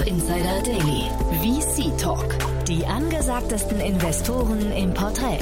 Startup Insider Daily. VC Talk. Die angesagtesten Investoren im Porträt.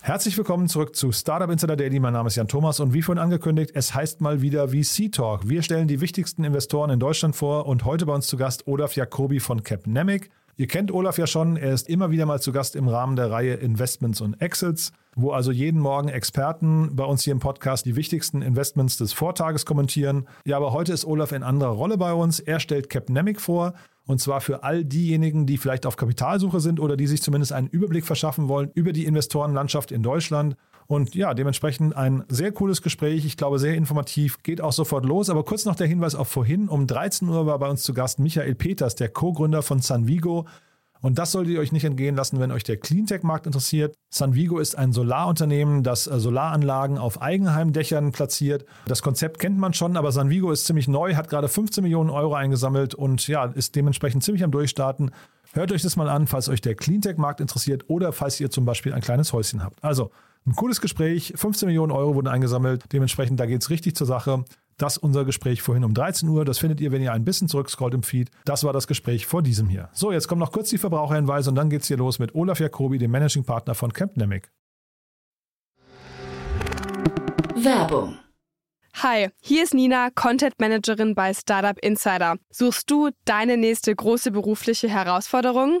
Herzlich willkommen zurück zu Startup Insider Daily. Mein Name ist Jan Thomas und wie vorhin angekündigt, es heißt mal wieder VC Talk. Wir stellen die wichtigsten Investoren in Deutschland vor und heute bei uns zu Gast Olaf Jacobi von Capnemic. Ihr kennt Olaf ja schon, er ist immer wieder mal zu Gast im Rahmen der Reihe Investments und Exits, wo also jeden Morgen Experten bei uns hier im Podcast die wichtigsten Investments des Vortages kommentieren. Ja, aber heute ist Olaf in anderer Rolle bei uns. Er stellt Capnemic vor und zwar für all diejenigen, die vielleicht auf Kapitalsuche sind oder die sich zumindest einen Überblick verschaffen wollen über die Investorenlandschaft in Deutschland. Und ja, dementsprechend ein sehr cooles Gespräch. Ich glaube, sehr informativ. Geht auch sofort los. Aber kurz noch der Hinweis auf vorhin. Um 13 Uhr war bei uns zu Gast Michael Peters, der Co-Gründer von Sanvigo. Und das solltet ihr euch nicht entgehen lassen, wenn euch der Cleantech-Markt interessiert. Sanvigo ist ein Solarunternehmen, das äh, Solaranlagen auf Eigenheimdächern platziert. Das Konzept kennt man schon, aber Sanvigo ist ziemlich neu, hat gerade 15 Millionen Euro eingesammelt und ja, ist dementsprechend ziemlich am Durchstarten. Hört euch das mal an, falls euch der Cleantech-Markt interessiert oder falls ihr zum Beispiel ein kleines Häuschen habt. Also ein cooles Gespräch, 15 Millionen Euro wurden eingesammelt. Dementsprechend, da geht es richtig zur Sache. Das unser Gespräch vorhin um 13 Uhr. Das findet ihr, wenn ihr ein bisschen zurückscrollt im Feed. Das war das Gespräch vor diesem hier. So, jetzt kommen noch kurz die Verbraucherhinweise und dann geht's hier los mit Olaf Jacobi, dem Managing Partner von Campnemic. Werbung. Hi, hier ist Nina, Content Managerin bei Startup Insider. Suchst du deine nächste große berufliche Herausforderung?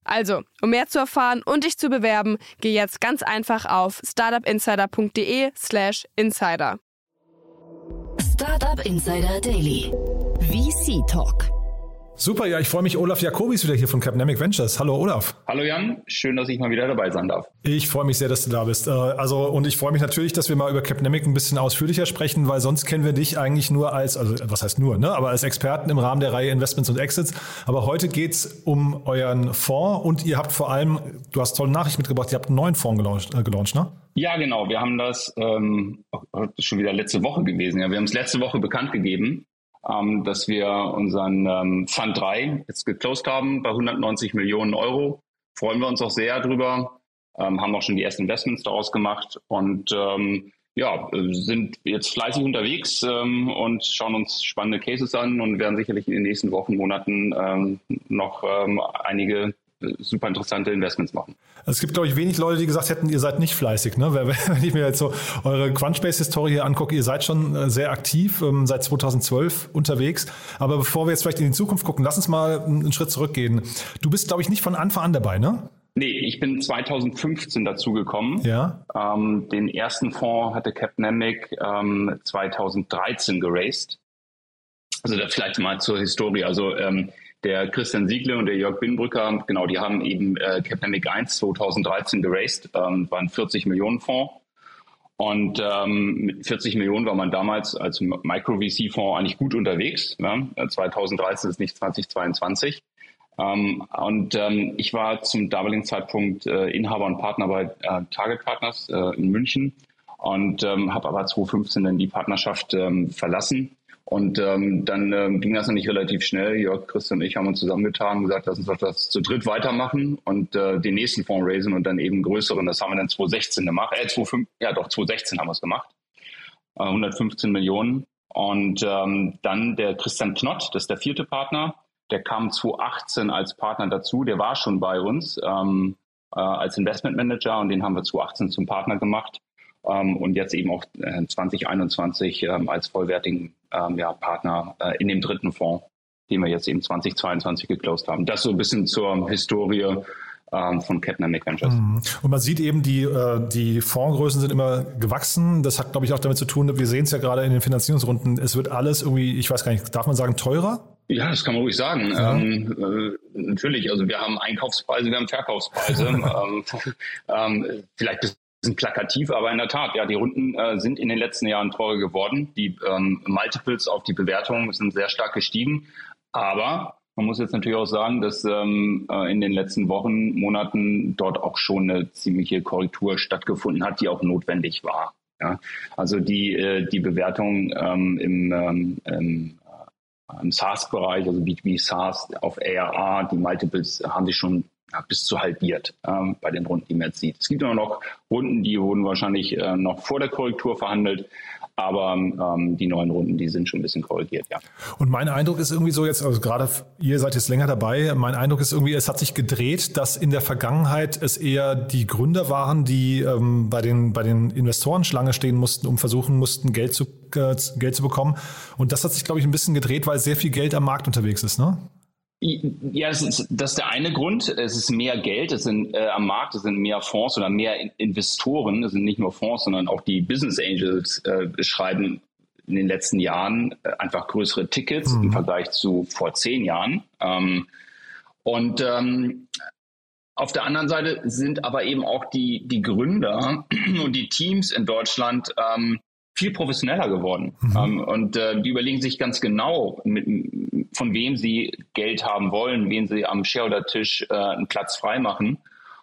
Also, um mehr zu erfahren und dich zu bewerben, geh jetzt ganz einfach auf startupinsider.de/slash insider. Startup Insider Daily. VC Talk. Super, ja, ich freue mich. Olaf Jacobi ist wieder hier von Capnemic Ventures. Hallo Olaf. Hallo Jan, schön, dass ich mal wieder dabei sein darf. Ich freue mich sehr, dass du da bist. Äh, Also und ich freue mich natürlich, dass wir mal über Capnemic ein bisschen ausführlicher sprechen, weil sonst kennen wir dich eigentlich nur als, also was heißt nur, ne? aber als Experten im Rahmen der Reihe Investments und Exits. Aber heute geht's um euren Fonds und ihr habt vor allem, du hast tolle Nachricht mitgebracht, ihr habt einen neuen Fonds gelauncht, äh, gelauncht ne? Ja, genau, wir haben das, ähm, schon wieder letzte Woche gewesen. Ja, wir haben es letzte Woche bekannt gegeben, ähm, dass wir unseren ähm, Fund 3 jetzt geclosed haben bei 190 Millionen Euro. Freuen wir uns auch sehr drüber, ähm, haben auch schon die ersten Investments daraus gemacht und ähm, ja, sind jetzt fleißig unterwegs ähm, und schauen uns spannende Cases an und werden sicherlich in den nächsten Wochen, Monaten ähm, noch ähm, einige super interessante Investments machen. Es gibt, glaube ich, wenig Leute, die gesagt hätten, ihr seid nicht fleißig. Ne? Wenn ich mir jetzt so eure Crunchbase-Historie hier angucke, ihr seid schon äh, sehr aktiv, ähm, seit 2012 unterwegs. Aber bevor wir jetzt vielleicht in die Zukunft gucken, lass uns mal einen Schritt zurückgehen. Du bist, glaube ich, nicht von Anfang an dabei, ne? Nee, ich bin 2015 dazugekommen. Ja. Ähm, den ersten Fonds hatte Capnemic ähm, 2013 geraced. Also vielleicht mal zur Historie. Also ähm, der Christian Siegle und der Jörg Binbrücker, genau, die haben eben äh, Capnemic 1 2013 geraced, ähm, war ein 40 Millionen Fonds. Und ähm, mit 40 Millionen war man damals als Micro-VC-Fonds eigentlich gut unterwegs. Ja? 2013 ist nicht 2022. Ähm, und ähm, ich war zum damaligen Zeitpunkt äh, Inhaber und Partner bei äh, Target Partners äh, in München und ähm, habe aber 2015 dann die Partnerschaft ähm, verlassen. Und ähm, dann ähm, ging das nämlich relativ schnell. Jörg, Christian und ich haben uns zusammengetan und gesagt, lass uns das zu dritt weitermachen und äh, den nächsten Fonds raisen und dann eben größeren. Das haben wir dann 2016 gemacht. Äh, 2015, ja doch, 2016 haben wir es gemacht. Äh, 115 Millionen. Und ähm, dann der Christian Knott, das ist der vierte Partner, der kam 2018 als Partner dazu. Der war schon bei uns ähm, äh, als Investmentmanager und den haben wir 2018 zum Partner gemacht. Ähm, und jetzt eben auch äh, 2021 ähm, als vollwertigen ähm, ja, Partner äh, in dem dritten Fonds, den wir jetzt eben 2022 geclosed haben. Das so ein bisschen zur Historie von Capnamic Ventures. Mhm. Und man sieht eben, die, äh, die Fondsgrößen sind immer gewachsen. Das hat, glaube ich, auch damit zu tun, wir sehen es ja gerade in den Finanzierungsrunden, es wird alles irgendwie, ich weiß gar nicht, darf man sagen, teurer? Ja, das kann man ruhig sagen. Ja. Ähm, äh, natürlich, also wir haben Einkaufspreise, wir haben Verkaufspreise. ähm, vielleicht bisschen plakativ, aber in der Tat, ja, die Runden äh, sind in den letzten Jahren teurer geworden. Die ähm, Multiples auf die Bewertung sind sehr stark gestiegen. Aber man muss jetzt natürlich auch sagen, dass ähm, äh, in den letzten Wochen, Monaten dort auch schon eine ziemliche Korrektur stattgefunden hat, die auch notwendig war. Ja? Also die, äh, die Bewertung ähm, im, ähm, im, äh, im SaaS-Bereich, also B2B SaaS auf ARA, die Multiples haben sich schon bis zu halbiert ähm, bei den Runden, die man jetzt sieht. Es gibt auch noch Runden, die wurden wahrscheinlich äh, noch vor der Korrektur verhandelt. Aber ähm, die neuen Runden, die sind schon ein bisschen korrigiert, ja. Und mein Eindruck ist irgendwie so jetzt, also gerade ihr seid jetzt länger dabei, mein Eindruck ist irgendwie, es hat sich gedreht, dass in der Vergangenheit es eher die Gründer waren, die ähm, bei den, bei den Investoren Schlange stehen mussten, um versuchen mussten, Geld zu, äh, Geld zu bekommen. Und das hat sich, glaube ich, ein bisschen gedreht, weil sehr viel Geld am Markt unterwegs ist, ne? Ja, das ist, das ist der eine Grund. Es ist mehr Geld, es sind äh, am Markt, es sind mehr Fonds oder mehr Investoren. Es sind nicht nur Fonds, sondern auch die Business Angels äh, schreiben in den letzten Jahren äh, einfach größere Tickets mhm. im Vergleich zu vor zehn Jahren. Ähm, und ähm, auf der anderen Seite sind aber eben auch die, die Gründer und die Teams in Deutschland ähm, viel professioneller geworden. Mhm. Ähm, und äh, die überlegen sich ganz genau, mit, von wem sie Geld haben wollen, wen sie am Shareholder-Tisch äh, einen Platz freimachen.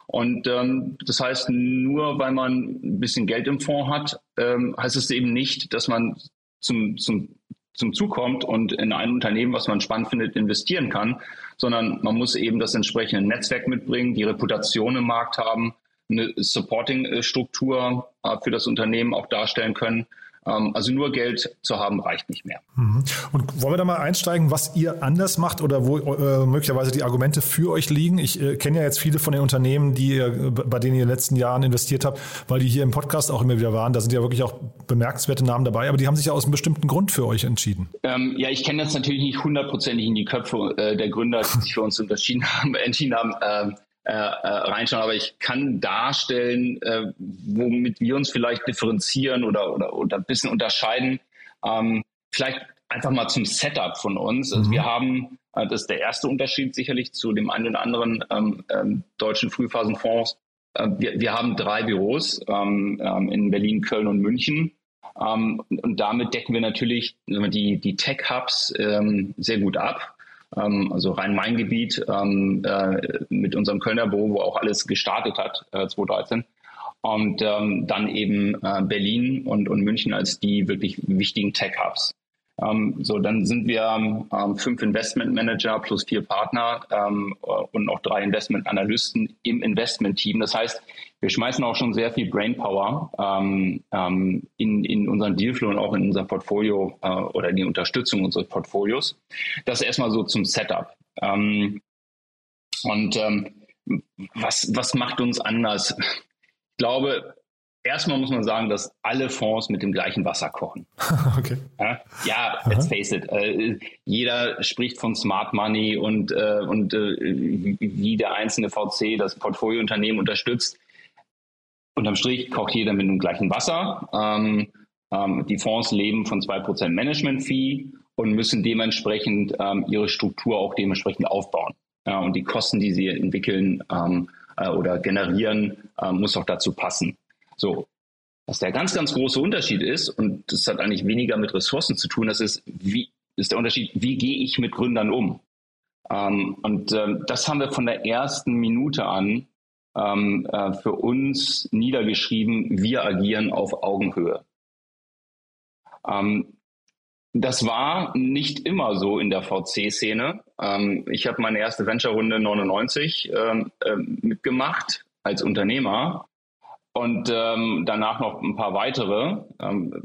Und ähm, das heißt, nur weil man ein bisschen Geld im Fonds hat, ähm, heißt es eben nicht, dass man zum, zum, zum Zug kommt und in ein Unternehmen, was man spannend findet, investieren kann, sondern man muss eben das entsprechende Netzwerk mitbringen, die Reputation im Markt haben, eine Supporting-Struktur äh, für das Unternehmen auch darstellen können. Ähm, also nur Geld zu haben reicht nicht mehr. Mhm. Und wollen wir da mal einsteigen, was ihr anders macht oder wo äh, möglicherweise die Argumente für euch liegen? Ich äh, kenne ja jetzt viele von den Unternehmen, die ihr, bei denen ihr in den letzten Jahren investiert habt, weil die hier im Podcast auch immer wieder waren. Da sind ja wirklich auch bemerkenswerte Namen dabei, aber die haben sich ja aus einem bestimmten Grund für euch entschieden. Ähm, ja, ich kenne jetzt natürlich nicht hundertprozentig in die Köpfe äh, der Gründer, die sich für uns unterschieden haben, entschieden haben. Ähm, äh, äh, reinschauen, aber ich kann darstellen, äh, womit wir uns vielleicht differenzieren oder, oder, oder ein bisschen unterscheiden. Ähm, vielleicht einfach mal zum Setup von uns. Also mhm. wir haben, äh, das ist der erste Unterschied sicherlich zu dem einen oder anderen ähm, ähm, deutschen Frühphasenfonds. Äh, wir, wir haben drei Büros ähm, ähm, in Berlin, Köln und München. Ähm, und damit decken wir natürlich die, die Tech-Hubs ähm, sehr gut ab also Rhein-Main-Gebiet ähm, äh, mit unserem Kölner Büro, wo auch alles gestartet hat, äh, 2013. Und ähm, dann eben äh, Berlin und, und München als die wirklich wichtigen Tech-Hubs. Ähm, so, dann sind wir ähm, fünf Investment Manager plus vier Partner ähm, und noch drei Investment Analysten im Investment-Team. Das heißt, wir schmeißen auch schon sehr viel Brainpower ähm, ähm, in, in unseren Dealflow und auch in unser Portfolio äh, oder in die Unterstützung unseres Portfolios. Das erstmal so zum Setup. Ähm, und ähm, was, was macht uns anders? Ich glaube, erstmal muss man sagen, dass alle Fonds mit dem gleichen Wasser kochen. okay. Ja, ja let's face it. Äh, jeder spricht von Smart Money und, äh, und äh, wie der einzelne VC das Portfoliounternehmen unterstützt. Unterm Strich kocht jeder mit dem gleichen Wasser. Ähm, ähm, die Fonds leben von 2% Management-Fee und müssen dementsprechend ähm, ihre Struktur auch dementsprechend aufbauen. Ja, und die Kosten, die sie entwickeln ähm, äh, oder generieren, äh, muss auch dazu passen. So, was der ganz, ganz große Unterschied ist, und das hat eigentlich weniger mit Ressourcen zu tun, das ist, wie, ist der Unterschied, wie gehe ich mit Gründern um? Ähm, und ähm, das haben wir von der ersten Minute an ähm, äh, für uns niedergeschrieben, wir agieren auf Augenhöhe. Ähm, das war nicht immer so in der VC-Szene. Ähm, ich habe meine erste Venture-Runde 99 ähm, äh, mitgemacht als Unternehmer und ähm, danach noch ein paar weitere ähm,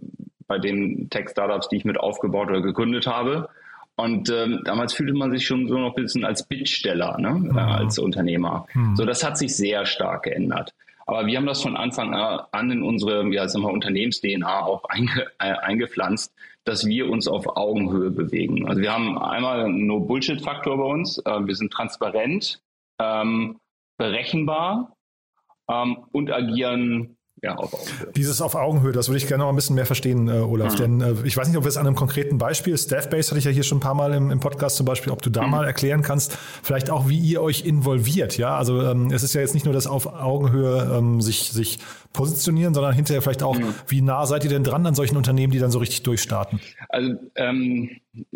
bei den Tech-Startups, die ich mit aufgebaut oder gegründet habe. Und ähm, damals fühlte man sich schon so noch ein bisschen als Bittsteller, ne? Mhm. Äh, als Unternehmer. Mhm. So, das hat sich sehr stark geändert. Aber wir haben das von Anfang an in unsere ja, Unternehmens-DNA auch einge, äh, eingepflanzt, dass wir uns auf Augenhöhe bewegen. Also wir haben einmal einen No-Bullshit-Faktor bei uns. Äh, wir sind transparent, ähm, berechenbar ähm, und agieren ja, auf Augenhöhe. Dieses auf Augenhöhe, das würde ich gerne noch ein bisschen mehr verstehen, äh, Olaf. Mhm. Denn äh, ich weiß nicht, ob wir es an einem konkreten Beispiel, Staffbase hatte ich ja hier schon ein paar Mal im, im Podcast zum Beispiel, ob du da mhm. mal erklären kannst, vielleicht auch, wie ihr euch involviert. Ja, also ähm, es ist ja jetzt nicht nur das auf Augenhöhe ähm, sich, sich positionieren, sondern hinterher vielleicht auch, mhm. wie nah seid ihr denn dran an solchen Unternehmen, die dann so richtig durchstarten? Also ähm,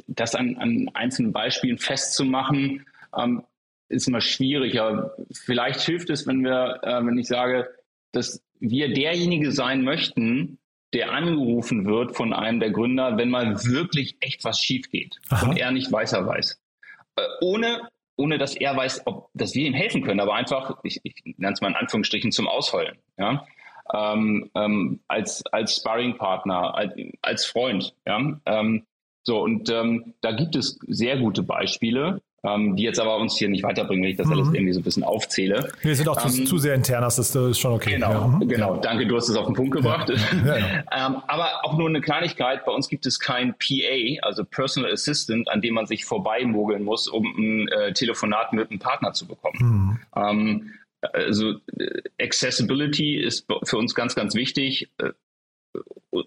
das an, an einzelnen Beispielen festzumachen, ähm, ist immer schwierig. Aber vielleicht hilft es, wenn wir, äh, wenn ich sage, dass wir derjenige sein möchten, der angerufen wird von einem der Gründer, wenn mal wirklich echt was schief geht Aha. und er nicht weiß, er weiß. Äh, ohne, ohne dass er weiß, ob, dass wir ihm helfen können, aber einfach, ich, ich nenne es mal in Anführungsstrichen, zum Ausheulen. Ja? Ähm, ähm, als, als Sparringpartner, als, als Freund. Ja? Ähm, so, und ähm, da gibt es sehr gute Beispiele ähm, die jetzt aber uns hier nicht weiterbringen, wenn ich das mhm. alles irgendwie so ein bisschen aufzähle. Wir sind auch ähm, zu, zu, sehr intern, das ist, das ist schon okay. Genau, ja. Mhm. genau. Danke, du hast es auf den Punkt gebracht. Ja. Ja, ähm, aber auch nur eine Kleinigkeit, bei uns gibt es kein PA, also Personal Assistant, an dem man sich vorbeimogeln muss, um ein äh, Telefonat mit einem Partner zu bekommen. Mhm. Ähm, also äh, Accessibility ist für uns ganz, ganz wichtig. Äh,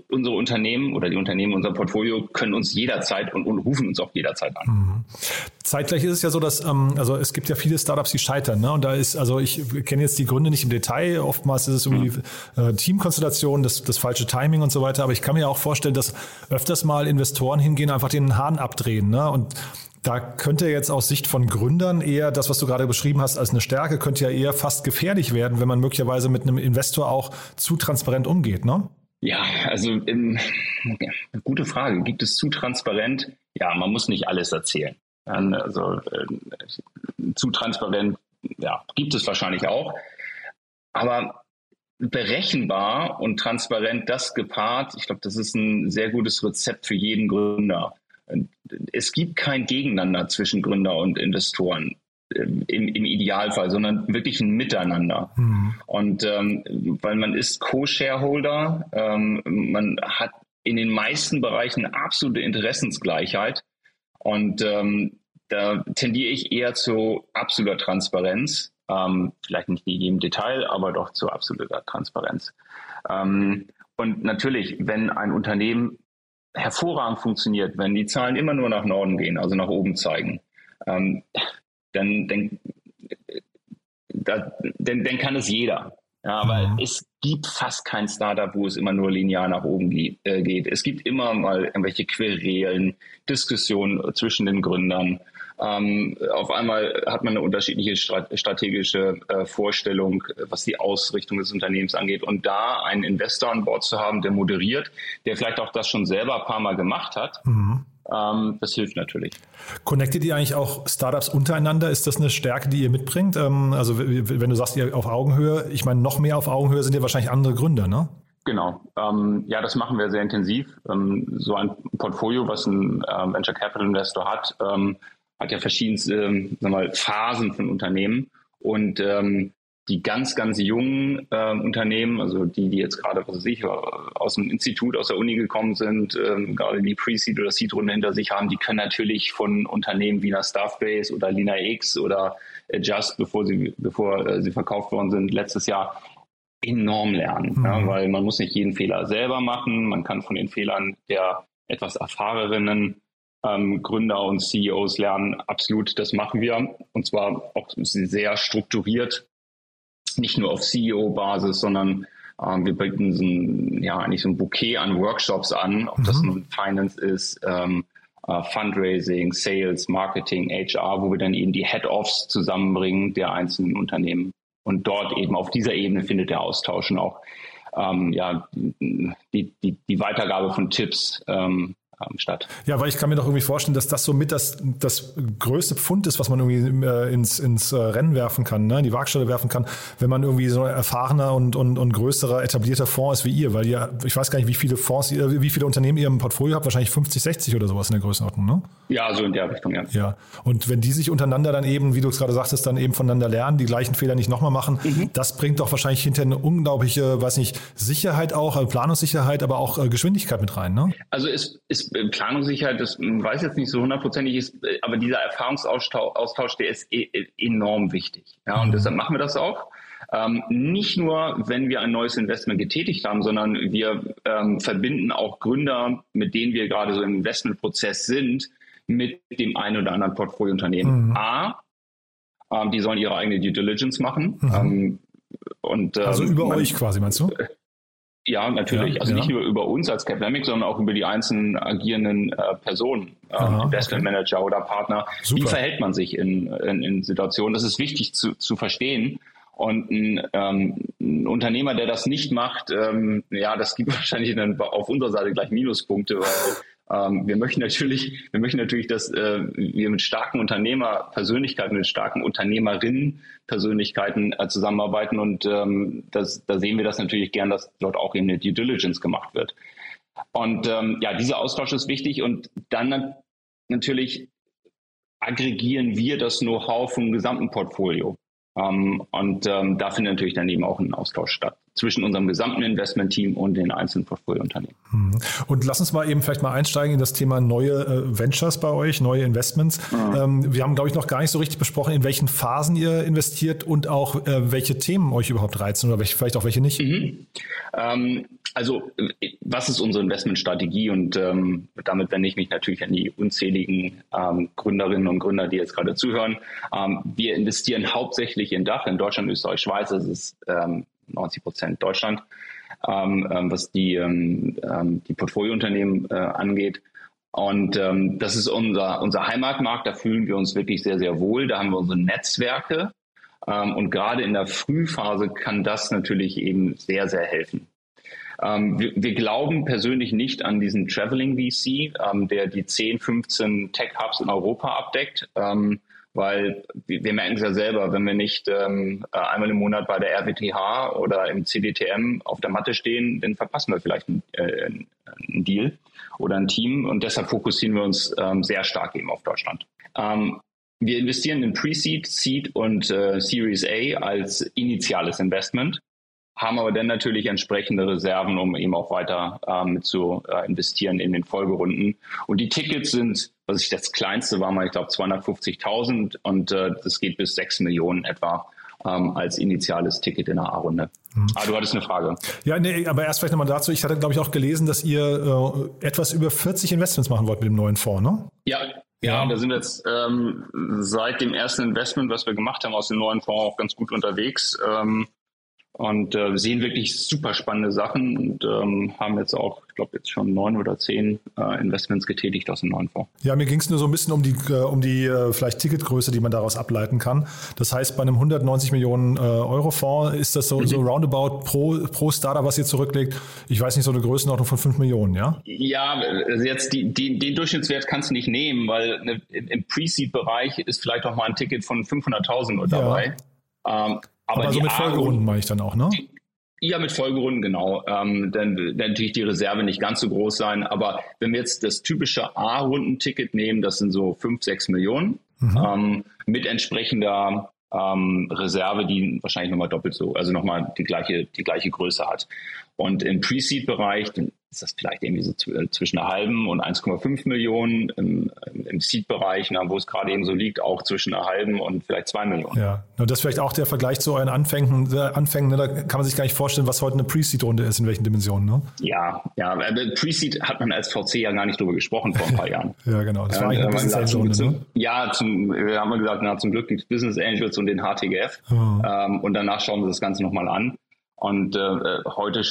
unsere Unternehmen oder die Unternehmen unser Portfolio können uns jederzeit und, und, rufen uns auch jederzeit an. Mhm. Zeitgleich ist es ja so, dass ähm, also es gibt ja viele Startups, die scheitern. Ne? Und da ist also ich kenne jetzt die Gründe nicht im Detail. Oftmals ist es irgendwie mhm. äh, Teamkonstellation, das, das falsche Timing und so weiter. Aber ich kann mir auch vorstellen, dass öfters mal Investoren hingehen, einfach den Hahn abdrehen. Ne? Und da könnte jetzt aus Sicht von Gründern eher das, was du gerade beschrieben hast, als eine Stärke, könnte ja eher fast gefährlich werden, wenn man möglicherweise mit einem Investor auch zu transparent umgeht, ne? Ja, also ja, gute Frage. Gibt es zu transparent? Ja, man muss nicht alles erzählen. Also äh, zu transparent, ja, gibt es wahrscheinlich auch. Aber berechenbar und transparent das gepaart, ich glaube, das ist ein sehr gutes Rezept für jeden Gründer. Es gibt kein Gegeneinander zwischen Gründer und Investoren. Im, im Idealfall, sondern wirklich ein Miteinander. Mhm. Und ähm, weil man ist Co-Shareholder, ähm, man hat in den meisten Bereichen absolute Interessensgleichheit und ähm, da tendiere ich eher zu absoluter Transparenz, ähm, vielleicht nicht in jedem Detail, aber doch zu absoluter Transparenz. Ähm, und natürlich, wenn ein Unternehmen hervorragend funktioniert, wenn die Zahlen immer nur nach Norden gehen, also nach oben zeigen, ähm, dann, dann, da, dann, dann kann es jeder. Ja, aber mhm. es gibt fast kein Startup, wo es immer nur linear nach oben äh, geht. Es gibt immer mal irgendwelche Querelen, Diskussionen zwischen den Gründern. Ähm, auf einmal hat man eine unterschiedliche strategische äh, Vorstellung, was die Ausrichtung des Unternehmens angeht. Und da einen Investor an Bord zu haben, der moderiert, der vielleicht auch das schon selber ein paar Mal gemacht hat, mhm. Ähm, das hilft natürlich. Connectet ihr eigentlich auch Startups untereinander? Ist das eine Stärke, die ihr mitbringt? Ähm, also wenn du sagst, ihr auf Augenhöhe, ich meine, noch mehr auf Augenhöhe sind ja wahrscheinlich andere Gründer, ne? Genau. Ähm, ja, das machen wir sehr intensiv. Ähm, so ein Portfolio, was ein äh, Venture Capital Investor hat, ähm, hat ja verschiedenste ähm, mal, Phasen von Unternehmen und ähm, die ganz, ganz jungen äh, Unternehmen, also die, die jetzt gerade, was weiß ich, aus dem Institut, aus der Uni gekommen sind, ähm, gerade die Pre-Seed oder Seed-Runde hinter sich haben, die können natürlich von Unternehmen wie einer Staffbase oder Lina X oder Adjust, bevor sie, bevor äh, sie verkauft worden sind, letztes Jahr enorm lernen, mhm. ja, weil man muss nicht jeden Fehler selber machen, man kann von den Fehlern der etwas erfahreneren ähm, Gründer und CEOs lernen. Absolut, das machen wir. Und zwar auch sehr strukturiert, nicht nur auf CEO-Basis, sondern ähm, wir bieten so ein, ja, eigentlich so ein Bouquet an Workshops an, ob mhm. das nun Finance ist, ähm, äh, Fundraising, Sales, Marketing, HR, wo wir dann eben die Head-Offs zusammenbringen der einzelnen Unternehmen. Und dort eben auf dieser Ebene findet der Austausch und auch ähm, ja, die, die, die Weitergabe von Tipps ähm, ähm, statt. Ja, weil ich kann mir doch irgendwie vorstellen, dass das so mit das, das größte Pfund ist, was man irgendwie äh, ins, ins äh, Rennen werfen kann, ne? in die Waagstelle werfen kann, wenn man irgendwie so erfahrener und, und, und größerer etablierter Fonds ist wie ihr, weil ihr, ich weiß gar nicht, wie viele Fonds, ihr, wie viele Unternehmen ihr im Portfolio habt, wahrscheinlich 50, 60 oder sowas in der Größenordnung, ne? Ja, so in der Richtung, ja. Ja. Und wenn die sich untereinander dann eben, wie du es gerade sagtest, dann eben voneinander lernen, die gleichen Fehler nicht nochmal machen, mhm. das bringt doch wahrscheinlich hinterher eine unglaubliche, weiß nicht, Sicherheit auch, also Planungssicherheit, aber auch äh, Geschwindigkeit mit rein, ne? Also ist, ist äh, Planungssicherheit, das weiß jetzt nicht so hundertprozentig ist, äh, aber dieser Erfahrungsaustausch, der ist e, e, enorm wichtig. Ja, und mhm. deshalb machen wir das auch. Ähm, nicht nur, wenn wir ein neues Investment getätigt haben, sondern wir ähm, verbinden auch Gründer, mit denen wir gerade so im Investmentprozess sind, mit dem einen oder anderen Portfoliounternehmen. Mhm. A, ähm, die sollen ihre eigene Due Diligence machen. Mhm. Ähm, und, also ähm, über man, euch quasi, meinst du? Ja, natürlich. Ja, also ja. nicht nur über uns als Capnamic, sondern auch über die einzelnen agierenden äh, Personen, äh, Investmentmanager okay. oder Partner. Super. Wie verhält man sich in, in, in Situationen? Das ist wichtig zu, zu verstehen. Und ein, ähm, ein Unternehmer, der das nicht macht, ähm, ja, das gibt wahrscheinlich dann auf unserer Seite gleich Minuspunkte, weil ähm, wir möchten natürlich, wir möchten natürlich, dass äh, wir mit starken Unternehmerpersönlichkeiten, mit starken Unternehmerinnenpersönlichkeiten äh, zusammenarbeiten und ähm, das, da sehen wir das natürlich gern, dass dort auch eben eine Due Diligence gemacht wird. Und ähm, ja, dieser Austausch ist wichtig und dann natürlich aggregieren wir das Know-how vom gesamten Portfolio. Ähm, und ähm, da findet natürlich dann eben auch ein Austausch statt zwischen unserem gesamten Investmentteam und den einzelnen Portfoliounternehmen. Mhm. Und lass uns mal eben vielleicht mal einsteigen in das Thema neue äh, Ventures bei euch, neue Investments. Mhm. Ähm, wir haben, glaube ich, noch gar nicht so richtig besprochen, in welchen Phasen ihr investiert und auch äh, welche Themen euch überhaupt reizen oder vielleicht auch welche nicht. Mhm. Ähm, also, was ist unsere Investmentstrategie? Und ähm, damit wende ich mich natürlich an die unzähligen ähm, Gründerinnen und Gründer, die jetzt gerade zuhören. Ähm, wir investieren hauptsächlich in Dach, in Deutschland, Österreich, Schweiz. Das ist 90 Prozent Deutschland, ähm, ähm, was die, ähm, ähm, die Portfoliounternehmen äh, angeht. Und ähm, das ist unser, unser Heimatmarkt, da fühlen wir uns wirklich sehr, sehr wohl. Da haben wir unsere Netzwerke. Ähm, und gerade in der Frühphase kann das natürlich eben sehr, sehr helfen. Ähm, wir, wir, glauben persönlich nicht an diesen Traveling VC, ähm, der die 10, 15 Tech-Hubs in Europa abdeckt. Ähm, weil wir merken es ja selber, wenn wir nicht ähm, äh, einmal im Monat bei der RWTH oder im CDTM auf der Matte stehen, dann verpassen wir vielleicht einen, äh, einen Deal oder ein Team und deshalb fokussieren wir uns ähm, sehr stark eben auf Deutschland. Ähm, wir investieren in Pre-Seed, Seed und äh, Series A als initiales Investment haben aber dann natürlich entsprechende Reserven, um eben auch weiter ähm, zu äh, investieren in den Folgerunden. Und die Tickets sind, was ich das kleinste war mal, ich glaube 250.000 und äh, das geht bis 6 Millionen etwa ähm, als initiales Ticket in der A-Runde. Mhm. Ah, du hattest eine Frage. Ja, nee, aber erst vielleicht nochmal dazu. Ich hatte, glaube ich, auch gelesen, dass ihr äh, etwas über 40 Investments machen wollt mit dem neuen Fonds, ne? Ja, ja, da sind wir jetzt ähm, seit dem ersten Investment, was wir gemacht haben aus dem neuen Fonds, auch ganz gut unterwegs. Ähm, und äh, sehen wirklich super spannende Sachen und ähm, haben jetzt auch, ich glaube, jetzt schon neun oder zehn äh, Investments getätigt aus dem neuen Fonds. Ja, mir ging es nur so ein bisschen um die, äh, um die äh, vielleicht Ticketgröße, die man daraus ableiten kann. Das heißt, bei einem 190 Millionen äh, Euro Fonds ist das so, mhm. so roundabout pro, pro Startup, was ihr zurücklegt, ich weiß nicht, so eine Größenordnung von 5 Millionen, ja? Ja, also jetzt die, die, den Durchschnittswert kannst du nicht nehmen, weil ne, im Pre-Seed-Bereich ist vielleicht auch mal ein Ticket von 500.000 dabei. Ja. Ähm, aber, Aber so mit Folgerunden meine ich dann auch, ne? Ja, mit Folgerunden, genau. Ähm, dann wird natürlich die Reserve nicht ganz so groß sein. Aber wenn wir jetzt das typische A-Rundenticket nehmen, das sind so 5, 6 Millionen mhm. ähm, mit entsprechender ähm, Reserve, die wahrscheinlich nochmal doppelt so, also nochmal die gleiche, die gleiche Größe hat. Und im Pre-Seed-Bereich, ist das vielleicht irgendwie so äh, zwischen einer halben und 1,5 Millionen im, im Seed-Bereich, wo es gerade eben so liegt, auch zwischen einer halben und vielleicht zwei Millionen. Ja, und das ist vielleicht auch der Vergleich zu euren Anfängen. Anfängen ne? Da kann man sich gar nicht vorstellen, was heute eine Pre-Seed-Runde ist, in welchen Dimensionen. Ne? Ja, ja. Pre-Seed hat man als VC ja gar nicht drüber gesprochen vor ein paar Jahren. ja, genau. Das war eigentlich eine Business Angel-Runde. Ne? Ja, zum, wir haben gesagt, na, zum Glück die Business Angels und den HTGF. Oh. Ähm, und danach schauen wir das Ganze nochmal an. Und äh, heute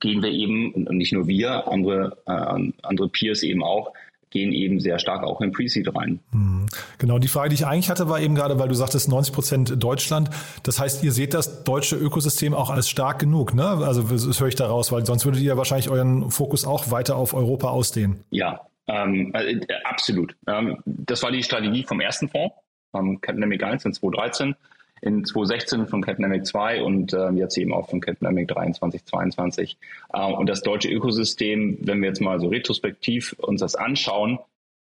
gehen wir eben, und nicht nur wir, andere, äh, andere Peers eben auch, gehen eben sehr stark auch in Pre-Seed rein. Mhm. Genau, die Frage, die ich eigentlich hatte, war eben gerade, weil du sagtest 90 Prozent Deutschland. Das heißt, ihr seht das deutsche Ökosystem auch als stark genug, ne? Also das höre ich daraus, weil sonst würdet ihr wahrscheinlich euren Fokus auch weiter auf Europa ausdehnen. Ja, Ähm, äh, absolut. Ähm, das war die Strategie vom ersten Fonds, ähm, Capnamic 1 in 2013, in 2016 von Capnamic 2 und ähm, jetzt eben auch von Capnamic 23, 22. Äh, und das deutsche Ökosystem, wenn wir jetzt mal so retrospektiv uns das anschauen,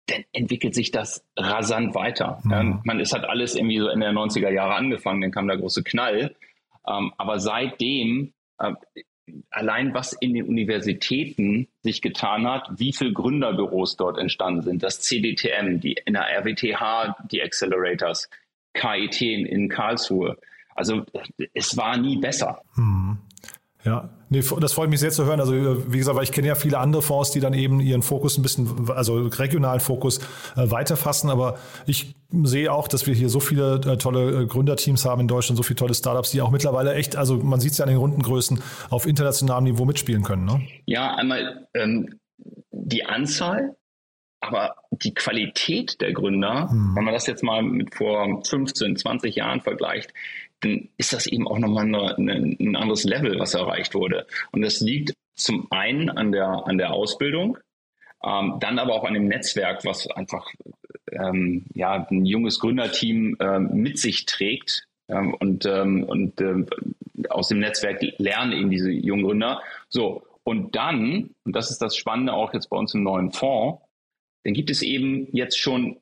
dann entwickelt sich das rasant weiter. Mhm. Ähm, man, es hat alles irgendwie so in der 90er Jahre angefangen, dann kam der große Knall. Ähm, aber seitdem äh, allein was in den Universitäten sich getan hat, wie viele Gründerbüros dort entstanden sind, das CDTM, die in der RWTH, die Accelerators, KIT in, in Karlsruhe. Also es war nie besser. Hm. Ja, nee, das freut mich sehr zu hören. Also wie gesagt, weil ich kenne ja viele andere Fonds, die dann eben ihren Fokus ein bisschen, also regionalen Fokus äh, weiterfassen. Aber ich sehe auch, dass wir hier so viele äh, tolle äh, Gründerteams haben in Deutschland, so viele tolle Startups, die auch mittlerweile echt, also man sieht es ja an den Rundengrößen, auf internationalem Niveau mitspielen können. Ne? Ja, einmal ähm, die Anzahl, aber die Qualität der Gründer, hm. wenn man das jetzt mal mit vor 15, 20 Jahren vergleicht, dann ist das eben auch nochmal eine, eine, ein anderes Level, was erreicht wurde. Und das liegt zum einen an der, an der Ausbildung, ähm, dann aber auch an dem Netzwerk, was einfach ähm, ja, ein junges Gründerteam ähm, mit sich trägt. Ähm, und ähm, und äh, aus dem Netzwerk lernen eben diese jungen Gründer. So, und dann, und das ist das Spannende auch jetzt bei uns im neuen Fonds, dann gibt es eben jetzt schon,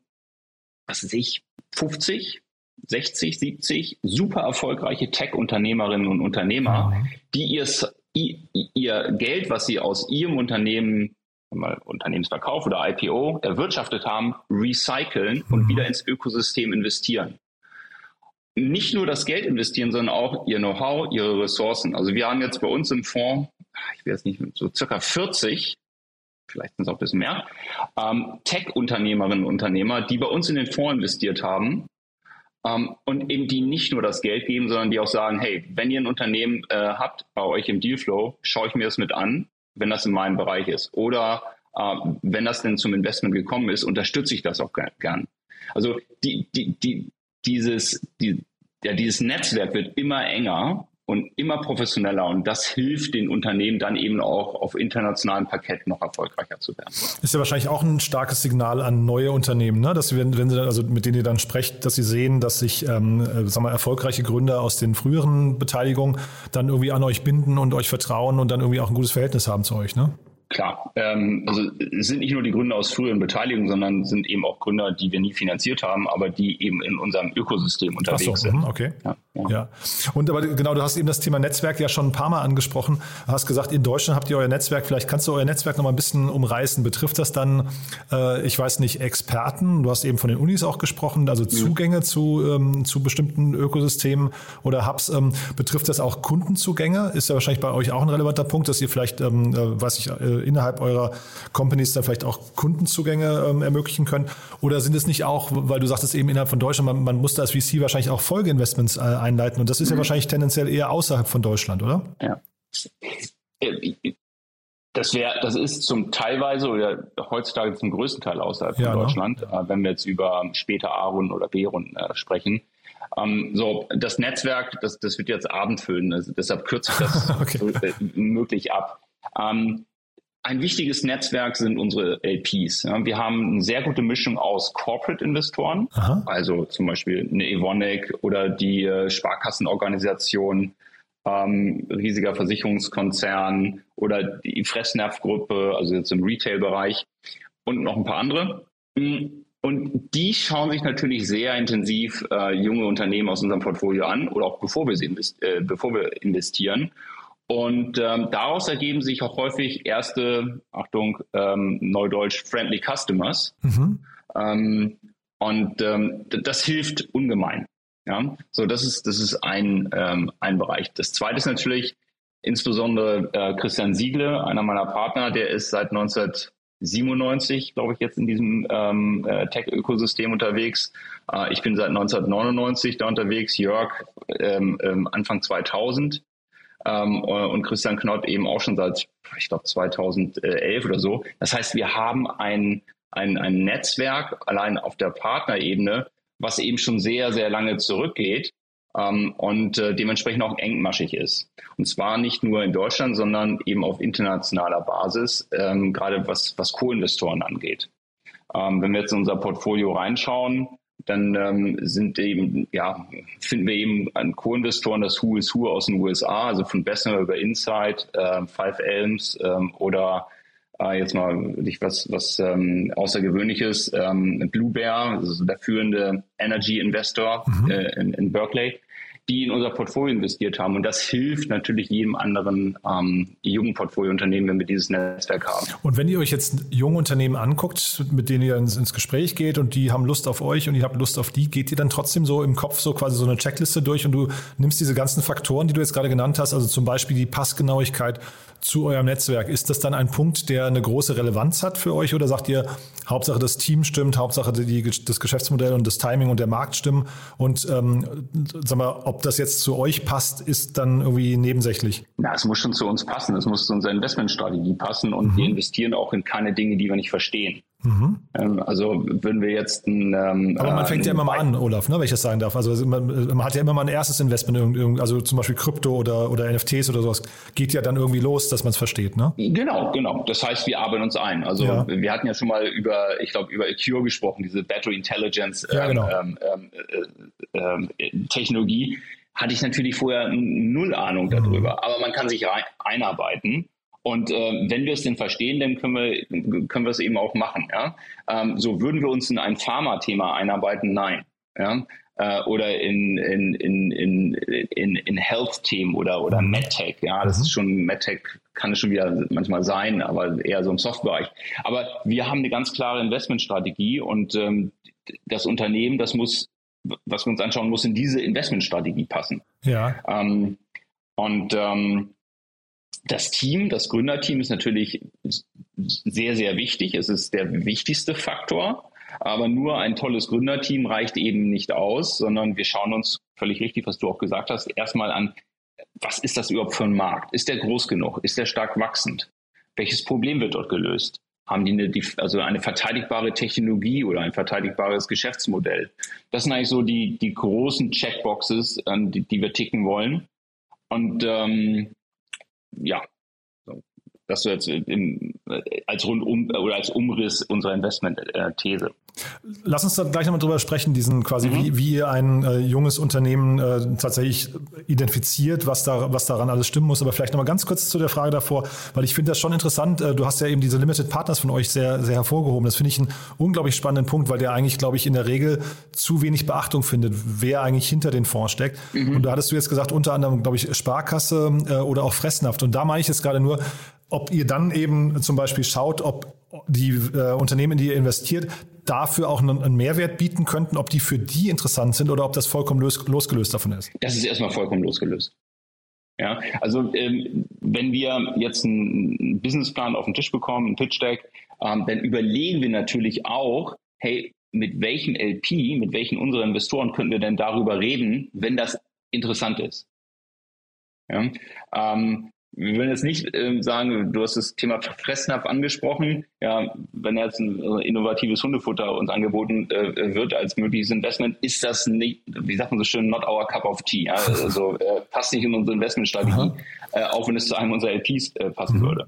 was weiß ich, 50 60, 70 super erfolgreiche Tech-Unternehmerinnen und Unternehmer, mhm. die ihr, ihr Geld, was sie aus ihrem Unternehmen, mal Unternehmensverkauf oder IPO erwirtschaftet haben, recyceln und mhm. wieder ins Ökosystem investieren. Nicht nur das Geld investieren, sondern auch ihr Know-how, ihre Ressourcen. Also wir haben jetzt bei uns im Fonds, ich weiß nicht, so circa 40 vielleicht sind es auch ein bisschen mehr, ähm, Tech-Unternehmerinnen und Unternehmer, die bei uns in den Fonds investiert haben ähm, und eben die nicht nur das Geld geben, sondern die auch sagen, hey, wenn ihr ein Unternehmen äh, habt bei euch im Dealflow, schaue ich mir das mit an, wenn das in meinem Bereich ist. Oder äh, wenn das denn zum Investment gekommen ist, unterstütze ich das auch gern. Also die, die, die, dieses, die, ja, dieses Netzwerk wird immer enger und immer professioneller und das hilft den Unternehmen dann eben auch auf internationalem Parkett noch erfolgreicher zu werden. Ist ja wahrscheinlich auch ein starkes Signal an neue Unternehmen, ne? dass wenn, wenn sie also mit denen ihr dann sprecht, dass sie sehen, dass sich ähm, äh, sagen wir, erfolgreiche Gründer aus den früheren Beteiligungen dann irgendwie an euch binden und euch vertrauen und dann irgendwie auch ein gutes Verhältnis haben zu euch, ne? Klar, ähm, also es sind nicht nur die Gründer aus früheren Beteiligungen, sondern sind eben auch Gründer, die wir nie finanziert haben, aber die eben in unserem Ökosystem unterwegs so, sind. Mhm, okay. Ja, ja. ja, Und aber genau, du hast eben das Thema Netzwerk ja schon ein paar Mal angesprochen. Du hast gesagt, in Deutschland habt ihr euer Netzwerk. Vielleicht kannst du euer Netzwerk noch mal ein bisschen umreißen. Betrifft das dann, äh, ich weiß nicht, Experten? Du hast eben von den Unis auch gesprochen, also. Zugänge mhm. zu, ähm, zu bestimmten Ökosystemen oder Hubs. Ähm, betrifft das auch Kundenzugänge? Ist ja wahrscheinlich bei euch auch ein relevanter Punkt, dass ihr vielleicht, ähm, äh, weiß ich, äh, innerhalb eurer Companies dann vielleicht auch Kundenzugänge ähm, ermöglichen können? Oder sind es nicht auch, weil du sagtest eben innerhalb von Deutschland, man, man muss da als VC wahrscheinlich auch Folgeinvestments äh, einleiten und das ist mhm. ja wahrscheinlich tendenziell eher außerhalb von Deutschland, oder? Ja. Das wäre, das ist zum teilweise oder heutzutage zum größten Teil außerhalb ja, von ne? Deutschland, ne? wenn wir jetzt über später A-Runden oder B-Runden äh, sprechen. Ähm, so, das Netzwerk, das, das wird jetzt Abend füllen, also deshalb kürze ich das okay. so, äh, möglich ab. Ähm, ein wichtiges Netzwerk sind unsere LPs. wir haben eine sehr gute Mischung aus Corporate-Investoren, also zum Beispiel eine Evonik oder die äh, Sparkassenorganisation, ähm, riesiger Versicherungskonzern oder die Fressnerv-Gruppe, also jetzt im Retail-Bereich und noch ein paar andere. Mm, und die schauen sich natürlich sehr intensiv äh, junge Unternehmen aus unserem Portfolio an oder auch bevor wir, sie invest äh, bevor wir investieren und ähm, daraus ergeben sich auch häufig erste, Achtung, ähm, Neudeutsch, friendly customers. Mhm. Ähm, und ähm, das hilft ungemein. Ja, so das ist das ist ein ähm, ein Bereich. Das zweite ist natürlich insbesondere äh, Christian Siegle, einer meiner Partner, der ist seit 1997, glaube ich, jetzt in diesem ähm, äh, Tech-Ökosystem unterwegs. Äh, ich bin seit 1999 da unterwegs. Jörg ähm, ähm, Anfang 2000 ähm, und Christian Knott eben auch schon seit, ich glaube, 2011 oder so. Das heißt, wir haben ein, ein, ein Netzwerk allein auf der Partnerebene, was eben schon sehr, sehr lange zurückgeht. ähm, und äh, dementsprechend auch engmaschig ist. Und zwar nicht nur in Deutschland, sondern eben auf internationaler Basis, ähm, gerade was, was Co-Investoren angeht. Ähm, wenn wir jetzt in unser Portfolio reinschauen, dann ähm, sind eben, ja, finden wir eben an Co-Investoren das Who is Who aus den USA, also von Bessemer über Insight, äh, Five Elms ähm, oder äh, jetzt mal wirklich was, was ähm, Außergewöhnliches, ähm, Blue Bear, also der führende Energy Investor mhm. äh, in, in Berkeley die in unser Portfolio investiert haben. Und das hilft natürlich jedem anderen ähm, jungen Portfoliounternehmen, wenn wir dieses Netzwerk haben. Und wenn ihr euch jetzt junge Unternehmen anguckt, mit denen ihr ins, ins, Gespräch geht und die haben Lust auf euch und ihr habt Lust auf die, geht ihr dann trotzdem so im Kopf so quasi so eine Checkliste durch und du nimmst diese ganzen Faktoren, die du jetzt gerade genannt hast, also zum Beispiel die Passgenauigkeit zu eurem Netzwerk. Ist das dann ein Punkt, der eine große Relevanz hat für euch oder sagt ihr, Hauptsache das Team stimmt, Hauptsache die, das Geschäftsmodell und das Timing und der Markt stimmen und ähm, sag mal, ob das jetzt zu euch passt, ist dann irgendwie nebensächlich? Na, es muss schon zu uns passen, es muss zu unserer Investmentstrategie passen und mhm. wir investieren auch in keine Dinge, die wir nicht verstehen. Mhm. Ähm, also würden wir jetzt ein, ähm, Aber man fängt ja immer mal an, Olaf, ne, wenn ich das sagen darf. Also man, man, hat ja immer mal ein erstes Investment, also zum Beispiel Krypto oder, oder NFTs oder sowas, geht ja dann irgendwie los, dass man es versteht, ne? Genau, genau. Das heißt, wir arbeiten uns ein. Also ja. wir hatten ja schon mal über, ich glaube, über Cure gesprochen, diese Battery Intelligence ja, genau. ähm, ähm äh, äh, Technologie. Hatte ich natürlich vorher null Ahnung darüber. Mhm. Aber man kann sich rein, einarbeiten. Und äh, wenn wir es denn verstehen, dann können wir, können wir es eben auch machen. Ja? Ähm, so würden wir uns in ein Pharma-Thema einarbeiten? Nein. Ja? Äh, oder in, in, in, in, in, in Health-Themen oder, oder mhm. MedTech. Ja, das ist mhm. schon, MedTech kann es schon wieder manchmal sein, aber eher so im Softbereich. Aber wir haben eine ganz klare Investmentstrategie und ähm, das Unternehmen, das muss, was wir uns anschauen, muss in diese Investmentstrategie passen. Ja. Ähm, und ähm, das Team, das Gründerteam ist natürlich sehr, sehr wichtig. Es ist der wichtigste Faktor. Aber nur ein tolles Gründerteam reicht eben nicht aus, sondern wir schauen uns völlig richtig, was du auch gesagt hast, erstmal an, was ist das überhaupt für ein Markt? Ist der groß genug? Ist der stark wachsend? Welches Problem wird dort gelöst? Haben die eine, also eine verteidigbare Technologie oder ein verteidigbares Geschäftsmodell? Das sind eigentlich so die, die großen Checkboxes, die, die wir ticken wollen. Und ähm, ja, das so jetzt im, als Rundum oder als Umriss unserer Investment-These. Lass uns da gleich nochmal drüber sprechen, diesen quasi, mhm. wie, wie ihr ein äh, junges Unternehmen äh, tatsächlich identifiziert, was da, was daran alles stimmen muss. Aber vielleicht nochmal ganz kurz zu der Frage davor, weil ich finde das schon interessant. Äh, du hast ja eben diese Limited Partners von euch sehr, sehr hervorgehoben. Das finde ich einen unglaublich spannenden Punkt, weil der eigentlich, glaube ich, in der Regel zu wenig Beachtung findet, wer eigentlich hinter den Fonds steckt. Mhm. Und da hattest du jetzt gesagt, unter anderem, glaube ich, Sparkasse äh, oder auch Fressnaft. Und da meine ich jetzt gerade nur, ob ihr dann eben zum Beispiel schaut, ob die äh, Unternehmen, in die ihr investiert, dafür auch einen, Mehrwert bieten könnten, ob die für die interessant sind oder ob das vollkommen los, losgelöst davon ist? Das ist erstmal vollkommen losgelöst. Ja, also ähm, wenn wir jetzt einen Businessplan auf den Tisch bekommen, einen Pitch Deck, ähm, dann überlegen wir natürlich auch, hey, mit welchem LP, mit welchen unserer Investoren könnten wir denn darüber reden, wenn das interessant ist? Ja, ähm, wir würden jetzt nicht ähm, sagen, du hast das Thema Fressnapf angesprochen. Ja, wenn jetzt ein äh, innovatives Hundefutter uns angeboten äh, wird als mögliches Investment, ist das nicht, wie sagt man so schön, not our cup of tea. Ja? Also äh, passt nicht in unsere Investmentstrategie, äh, auch wenn es zu einem unserer LPs äh, passen mhm. würde.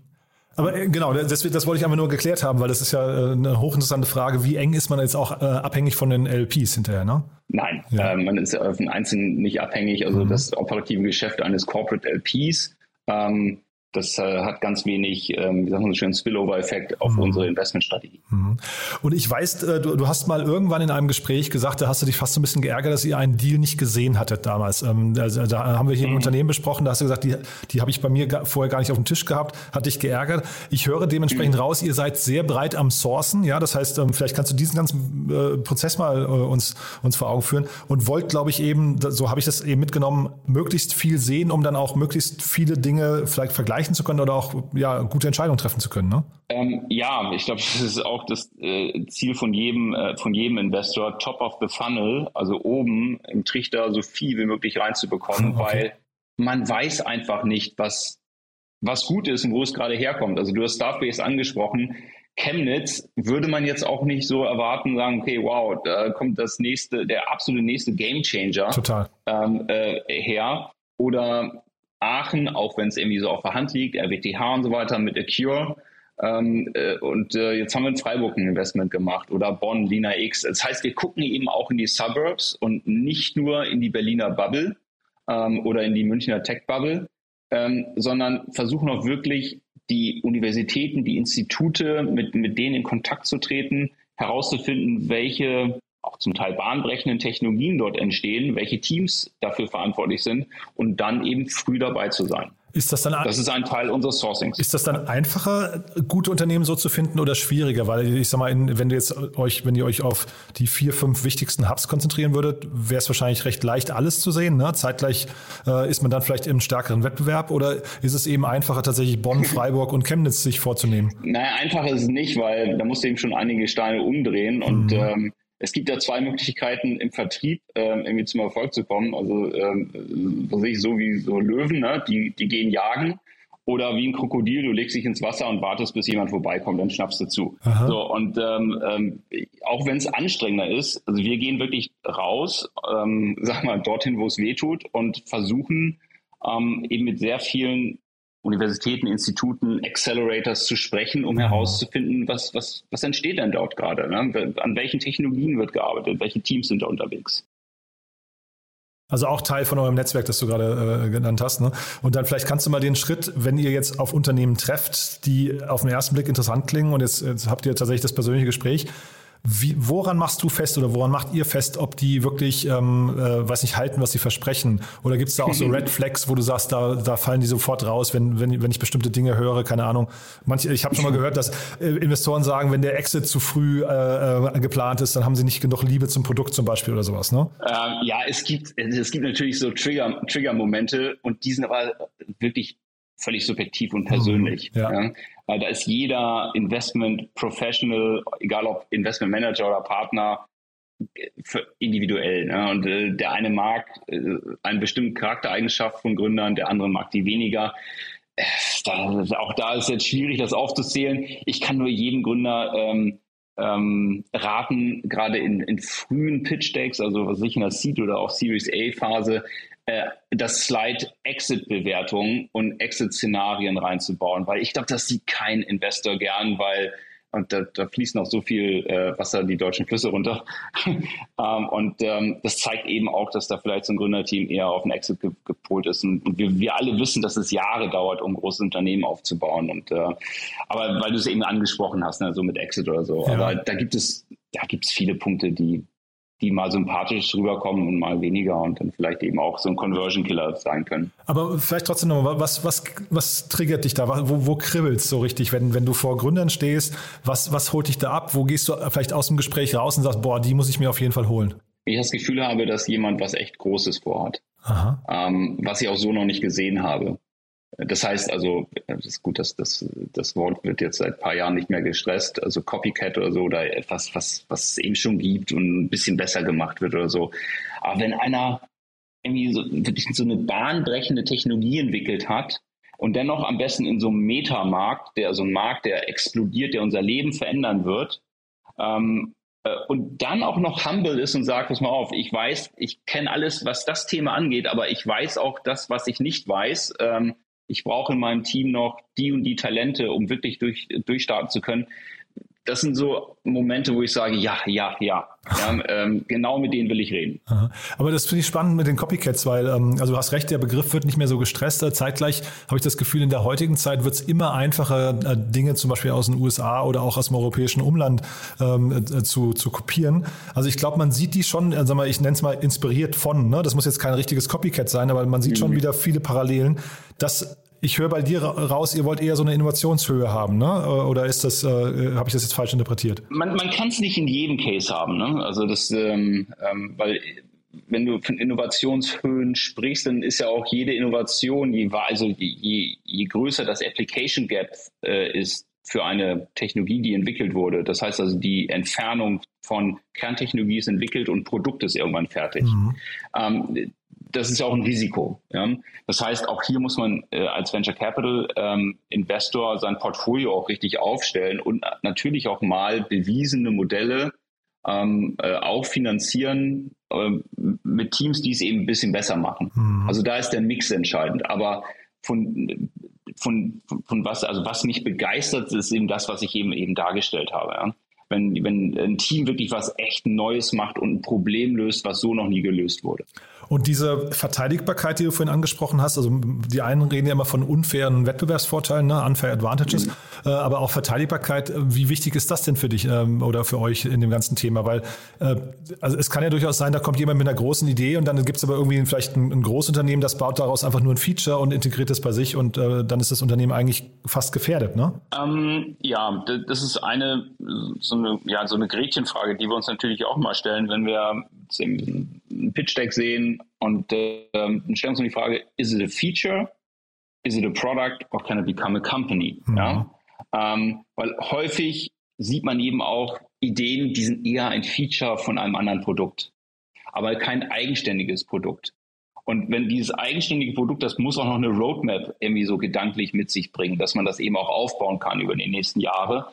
Aber äh, genau, das, das wollte ich einfach nur geklärt haben, weil das ist ja eine hochinteressante Frage. Wie eng ist man jetzt auch äh, abhängig von den LPs hinterher, ne? Nein, ja. äh, man ist auf den Einzelnen nicht abhängig. Also mhm. das operative Geschäft eines Corporate LPs ähm, das äh, hat ganz wenig, ähm, wie sagt man so schön, Spillover-Effekt auf mhm. unsere Investmentstrategie. Mhm. Und ich weiß, äh, du, du, hast mal irgendwann in einem Gespräch gesagt, da hast du dich fast so ein bisschen geärgert, dass ihr einen Deal nicht gesehen hattet damals. Ähm, also, da haben wir hier mhm. im Unternehmen besprochen, da hast du gesagt, die, die habe ich bei mir vorher gar nicht auf dem Tisch gehabt, hat dich geärgert. Ich höre dementsprechend mhm. raus, ihr seid sehr breit am Sourcen, ja, das heißt, ähm, vielleicht kannst du diesen ganzen äh, Prozess mal uns, uns vor Augen führen und wollt, glaube ich, eben, so habe ich das eben mitgenommen, möglichst viel sehen, um dann auch möglichst viele Dinge vielleicht vergleichen erreichen zu können oder auch ja, gute Entscheidungen treffen zu können. Ne? Ähm, ja, ich glaube, das ist auch das äh, Ziel von jedem, äh, von jedem Investor, top of the funnel, also oben im Trichter so viel wie möglich reinzubekommen, okay. weil man weiß einfach nicht, was, was gut ist und wo es gerade herkommt. Also du hast Starbase angesprochen. Chemnitz würde man jetzt auch nicht so erwarten, sagen, okay, wow, da kommt das nächste, der absolute nächste Gamechanger Total. Ähm, äh, her. Oder Aachen, auch wenn es irgendwie so auf der Hand liegt, RWTH und so weiter mit Acure. Ähm, äh, und äh, jetzt haben wir in Freiburg ein Investment gemacht oder Bonn, Lina X. Das heißt, wir gucken eben auch in die Suburbs und nicht nur in die Berliner Bubble ähm, oder in die Münchner Tech Bubble, ähm, sondern versuchen auch wirklich die Universitäten, die Institute, mit, mit denen in Kontakt zu treten, herauszufinden, welche auch zum Teil bahnbrechenden Technologien dort entstehen, welche Teams dafür verantwortlich sind und dann eben früh dabei zu sein. Ist das dann das ist ein Teil unseres Sourcings. Ist das dann einfacher, gute Unternehmen so zu finden oder schwieriger? Weil ich sag mal, wenn du jetzt euch, wenn ihr euch auf die vier, fünf wichtigsten Hubs konzentrieren würdet, wäre es wahrscheinlich recht leicht, alles zu sehen. Ne? Zeitgleich äh, ist man dann vielleicht im stärkeren Wettbewerb oder ist es eben einfacher, tatsächlich Bonn, Freiburg und Chemnitz sich vorzunehmen? Naja, einfacher ist es nicht, weil da musst du eben schon einige Steine umdrehen und mhm. ähm, es gibt ja zwei Möglichkeiten im Vertrieb ähm, irgendwie zum Erfolg zu kommen. Also ähm, was ich, so wie so Löwen, ne? die, die gehen jagen. Oder wie ein Krokodil, du legst dich ins Wasser und wartest, bis jemand vorbeikommt, dann schnappst du zu. Aha. So, und ähm, ähm, auch wenn es anstrengender ist, also wir gehen wirklich raus, ähm, sag mal, dorthin, wo es weh tut und versuchen ähm, eben mit sehr vielen Universitäten, Instituten, Accelerators zu sprechen, um mhm. herauszufinden, was, was, was entsteht denn dort gerade? Ne? An welchen Technologien wird gearbeitet? Welche Teams sind da unterwegs? Also auch Teil von eurem Netzwerk, das du gerade äh, genannt hast. Ne? Und dann vielleicht kannst du mal den Schritt, wenn ihr jetzt auf Unternehmen trefft, die auf den ersten Blick interessant klingen und jetzt, jetzt habt ihr tatsächlich das persönliche Gespräch, wie, woran machst du fest oder woran macht ihr fest, ob die wirklich, ähm, äh, weiß nicht, halten, was sie versprechen? Oder gibt es da auch so Red Flags, wo du sagst, da, da fallen die sofort raus, wenn, wenn, wenn ich bestimmte Dinge höre, keine Ahnung. Manche, ich habe schon mal gehört, dass äh, Investoren sagen, wenn der Exit zu früh äh, äh, geplant ist, dann haben sie nicht genug Liebe zum Produkt zum Beispiel oder sowas, ne? Ähm, ja, es gibt, es gibt natürlich so Trigger, Trigger-Momente und die sind aber wirklich völlig subjektiv und persönlich. Mhm, ja. ja. Da ist jeder Investment Professional, egal ob Investment Manager oder Partner, individuell. Ne? Und äh, der eine mag äh, eine bestimmte Charaktereigenschaft von Gründern, der andere mag die weniger. Äh, da, auch da ist es jetzt schwierig, das aufzuzählen. Ich kann nur jedem Gründer ähm, ähm, raten, gerade in, in frühen Pitch-Decks, also was ich in der Seed oder auch Series A-Phase, äh, das Slide Exit-Bewertung und Exit-Szenarien reinzubauen, weil ich glaube, das sieht kein Investor gern, weil und da, da fließt noch so viel äh, Wasser die deutschen Flüsse runter. ähm, und ähm, das zeigt eben auch, dass da vielleicht so ein Gründerteam eher auf den Exit ge gepolt ist. Und, und wir, wir alle wissen, dass es Jahre dauert, um große Unternehmen aufzubauen. Und äh, aber weil du es eben angesprochen hast, ne, so mit Exit oder so. Ja. Aber da gibt es, da gibt es viele Punkte, die die mal sympathisch rüberkommen und mal weniger und dann vielleicht eben auch so ein Conversion Killer sein können. Aber vielleicht trotzdem nochmal, was, was, was triggert dich da? Wo, wo kribbelst so richtig, wenn, wenn du vor Gründern stehst? Was, was holt dich da ab? Wo gehst du vielleicht aus dem Gespräch raus und sagst, boah, die muss ich mir auf jeden Fall holen? Ich das Gefühl habe, dass jemand was echt Großes vorhat. Ähm, was ich auch so noch nicht gesehen habe. Das heißt also, das ist gut, dass das, das Wort wird jetzt seit ein paar Jahren nicht mehr gestresst, also Copycat oder so oder etwas, was, was es eben schon gibt und ein bisschen besser gemacht wird oder so. Aber wenn einer irgendwie so, wirklich so eine bahnbrechende Technologie entwickelt hat und dennoch am besten in so einem Metamarkt, der so ein Markt, der explodiert, der unser Leben verändern wird, ähm, äh, und dann auch noch humble ist und sagt, pass mal auf, ich weiß, ich kenne alles, was das Thema angeht, aber ich weiß auch das, was ich nicht weiß. Ähm, ich brauche in meinem Team noch die und die Talente, um wirklich durch, durchstarten zu können. Das sind so Momente, wo ich sage, ja, ja, ja. ja ähm, genau mit denen will ich reden. Aha. Aber das finde ich spannend mit den Copycats, weil, ähm, also du hast recht, der Begriff wird nicht mehr so gestresst. Zeitgleich habe ich das Gefühl, in der heutigen Zeit wird es immer einfacher, äh, Dinge zum Beispiel aus den USA oder auch aus dem europäischen Umland ähm, äh, zu, zu kopieren. Also ich glaube, man sieht die schon, also mal, ich nenne es mal inspiriert von, ne? das muss jetzt kein richtiges Copycat sein, aber man sieht mhm. schon wieder viele Parallelen. Das ich höre bei dir raus, ihr wollt eher so eine Innovationshöhe haben, ne? Oder ist das, äh, habe ich das jetzt falsch interpretiert? Man, man kann es nicht in jedem Case haben, ne? Also das, ähm, ähm, weil wenn du von Innovationshöhen sprichst, dann ist ja auch jede Innovation, je, also je, je größer das Application Gap äh, ist für eine Technologie, die entwickelt wurde. Das heißt also, die Entfernung von Kerntechnologie ist entwickelt und Produkt ist irgendwann fertig. Mhm. Ähm, das ist auch ein Risiko. Ja? Das heißt, auch hier muss man äh, als Venture Capital ähm, Investor sein Portfolio auch richtig aufstellen und natürlich auch mal bewiesene Modelle ähm, äh, auch finanzieren äh, mit Teams, die es eben ein bisschen besser machen. Mhm. Also da ist der Mix entscheidend. Aber von, von, von was, also was mich begeistert, ist eben das, was ich eben eben dargestellt habe. Ja? Wenn, wenn ein Team wirklich was echt Neues macht und ein Problem löst, was so noch nie gelöst wurde. Und diese Verteidigbarkeit, die du vorhin angesprochen hast, also die einen reden ja immer von unfairen Wettbewerbsvorteilen, ne, unfair advantages, mhm. äh, aber auch Verteidigbarkeit, wie wichtig ist das denn für dich ähm, oder für euch in dem ganzen Thema? Weil äh, also es kann ja durchaus sein, da kommt jemand mit einer großen Idee und dann gibt es aber irgendwie vielleicht ein, ein Großunternehmen, das baut daraus einfach nur ein Feature und integriert es bei sich und äh, dann ist das Unternehmen eigentlich fast gefährdet, ne? Ähm, ja, das ist eine so eine, ja, so eine Gretchenfrage, die wir uns natürlich auch mal stellen, wenn wir ein Pitch Deck sehen und äh, dann stellen wir uns die Frage, is it a feature, is it a product or can it become a company? Mhm. Ja? Ähm, weil häufig sieht man eben auch Ideen, die sind eher ein Feature von einem anderen Produkt, aber kein eigenständiges Produkt. Und wenn dieses eigenständige Produkt, das muss auch noch eine Roadmap irgendwie so gedanklich mit sich bringen, dass man das eben auch aufbauen kann über die nächsten Jahre,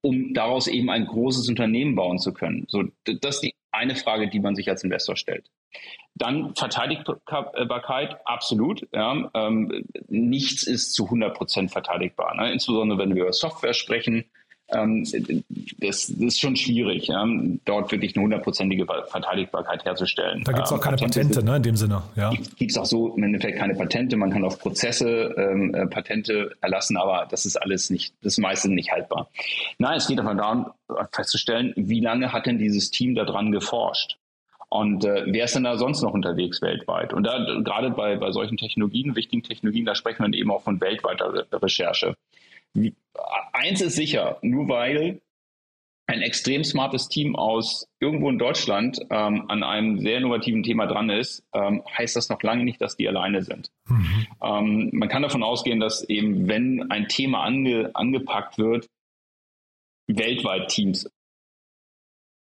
um daraus eben ein großes Unternehmen bauen zu können. So, das ist die eine Frage, die man sich als Investor stellt. Dann Verteidigbarkeit, absolut. Ja, ähm, nichts ist zu 100 Prozent verteidigbar. Ne? Insbesondere wenn wir über Software sprechen, ähm, das, das, ist schon schwierig, ja, dort wirklich eine hundertprozentige Verteidigbarkeit herzustellen. Da gibt es auch keine Patente, Patente ne, in dem Sinne. Ja. Gibt es auch so im Endeffekt keine Patente. Man kann auf Prozesse ähm, äh, Patente erlassen, aber das ist alles nicht, das ist meistens nicht haltbar. Nein, es geht einfach darum, festzustellen, wie lange hat denn dieses Team daran geforscht? Und äh, wer ist denn da sonst noch unterwegs weltweit? Und da gerade bei, bei solchen Technologien, wichtigen Technologien, da sprechen wir eben auch von weltweiter Recherche eins ist sicher, nur weil ein extrem smartes Team aus irgendwo in Deutschland ähm, an einem sehr innovativen Thema dran ist, ähm, heißt das noch lange nicht, dass die alleine sind. Mhm. Ähm, man kann davon ausgehen, dass eben, wenn ein Thema ange, angepackt wird, weltweit Teams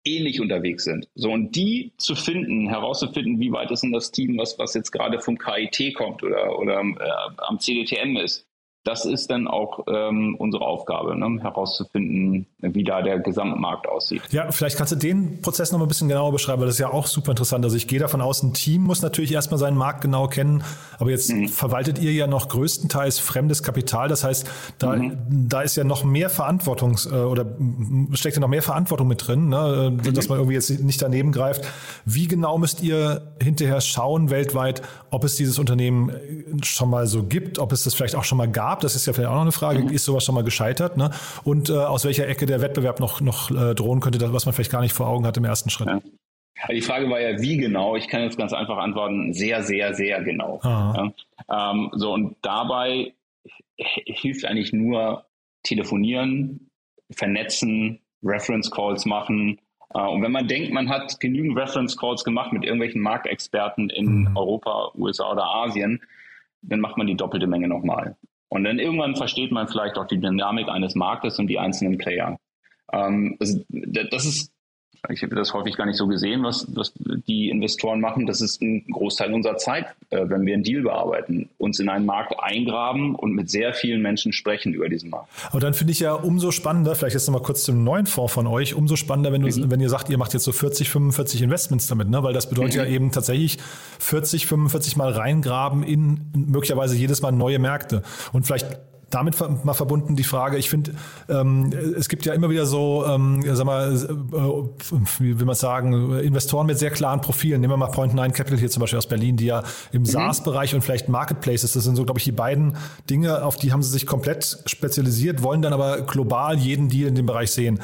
ähnlich unterwegs sind. So, und die zu finden, herauszufinden, wie weit ist denn das Team, was, was jetzt gerade vom KIT kommt oder, oder äh, am CDTM ist, das ist dann auch ähm, unsere Aufgabe, ne? herauszufinden, wie da der Gesamtmarkt aussieht. Ja, vielleicht kannst du den Prozess noch mal ein bisschen genauer beschreiben, weil das ist ja auch super interessant. Also ich gehe davon aus, ein Team muss natürlich erstmal seinen Markt genau kennen, aber jetzt mhm. verwaltet ihr ja noch größtenteils fremdes Kapital. Das heißt, da, mhm. da ist ja noch mehr Verantwortung äh, oder steckt ja noch mehr Verantwortung mit drin, ne? mhm. dass man irgendwie jetzt nicht daneben greift. Wie genau müsst ihr hinterher schauen weltweit, ob es dieses Unternehmen schon mal so gibt, ob es das vielleicht auch schon mal gab? Das ist ja vielleicht auch noch eine Frage. Mhm. Ist sowas schon mal gescheitert? Ne? Und äh, aus welcher Ecke der Wettbewerb noch, noch äh, drohen könnte, das, was man vielleicht gar nicht vor Augen hat im ersten Schritt? Ja. Die Frage war ja, wie genau? Ich kann jetzt ganz einfach antworten, sehr, sehr, sehr genau. Ja? Ähm, so, und dabei hilft eigentlich nur telefonieren, vernetzen, Reference Calls machen. Äh, und wenn man denkt, man hat genügend Reference Calls gemacht mit irgendwelchen Marktexperten in mhm. Europa, USA oder Asien, dann macht man die doppelte Menge nochmal. Und dann irgendwann versteht man vielleicht auch die Dynamik eines Marktes und die einzelnen Player. Ähm, das, das ist ich habe das häufig gar nicht so gesehen, was, was die Investoren machen. Das ist ein Großteil unserer Zeit, äh, wenn wir einen Deal bearbeiten, uns in einen Markt eingraben und mit sehr vielen Menschen sprechen über diesen Markt. Aber dann finde ich ja umso spannender, vielleicht jetzt nochmal kurz zum neuen Fonds von euch, umso spannender, wenn, du, mhm. wenn ihr sagt, ihr macht jetzt so 40, 45 Investments damit, ne? weil das bedeutet mhm. ja eben tatsächlich 40, 45 Mal reingraben in möglicherweise jedes Mal neue Märkte. Und vielleicht damit mal verbunden die Frage, ich finde, ähm, es gibt ja immer wieder so, ähm, sag mal, äh, wie will man sagen, Investoren mit sehr klaren Profilen. Nehmen wir mal Point Nine Capital hier zum Beispiel aus Berlin, die ja im mhm. SaaS-Bereich und vielleicht Marketplaces, das sind so, glaube ich, die beiden Dinge, auf die haben sie sich komplett spezialisiert, wollen dann aber global jeden Deal in dem Bereich sehen.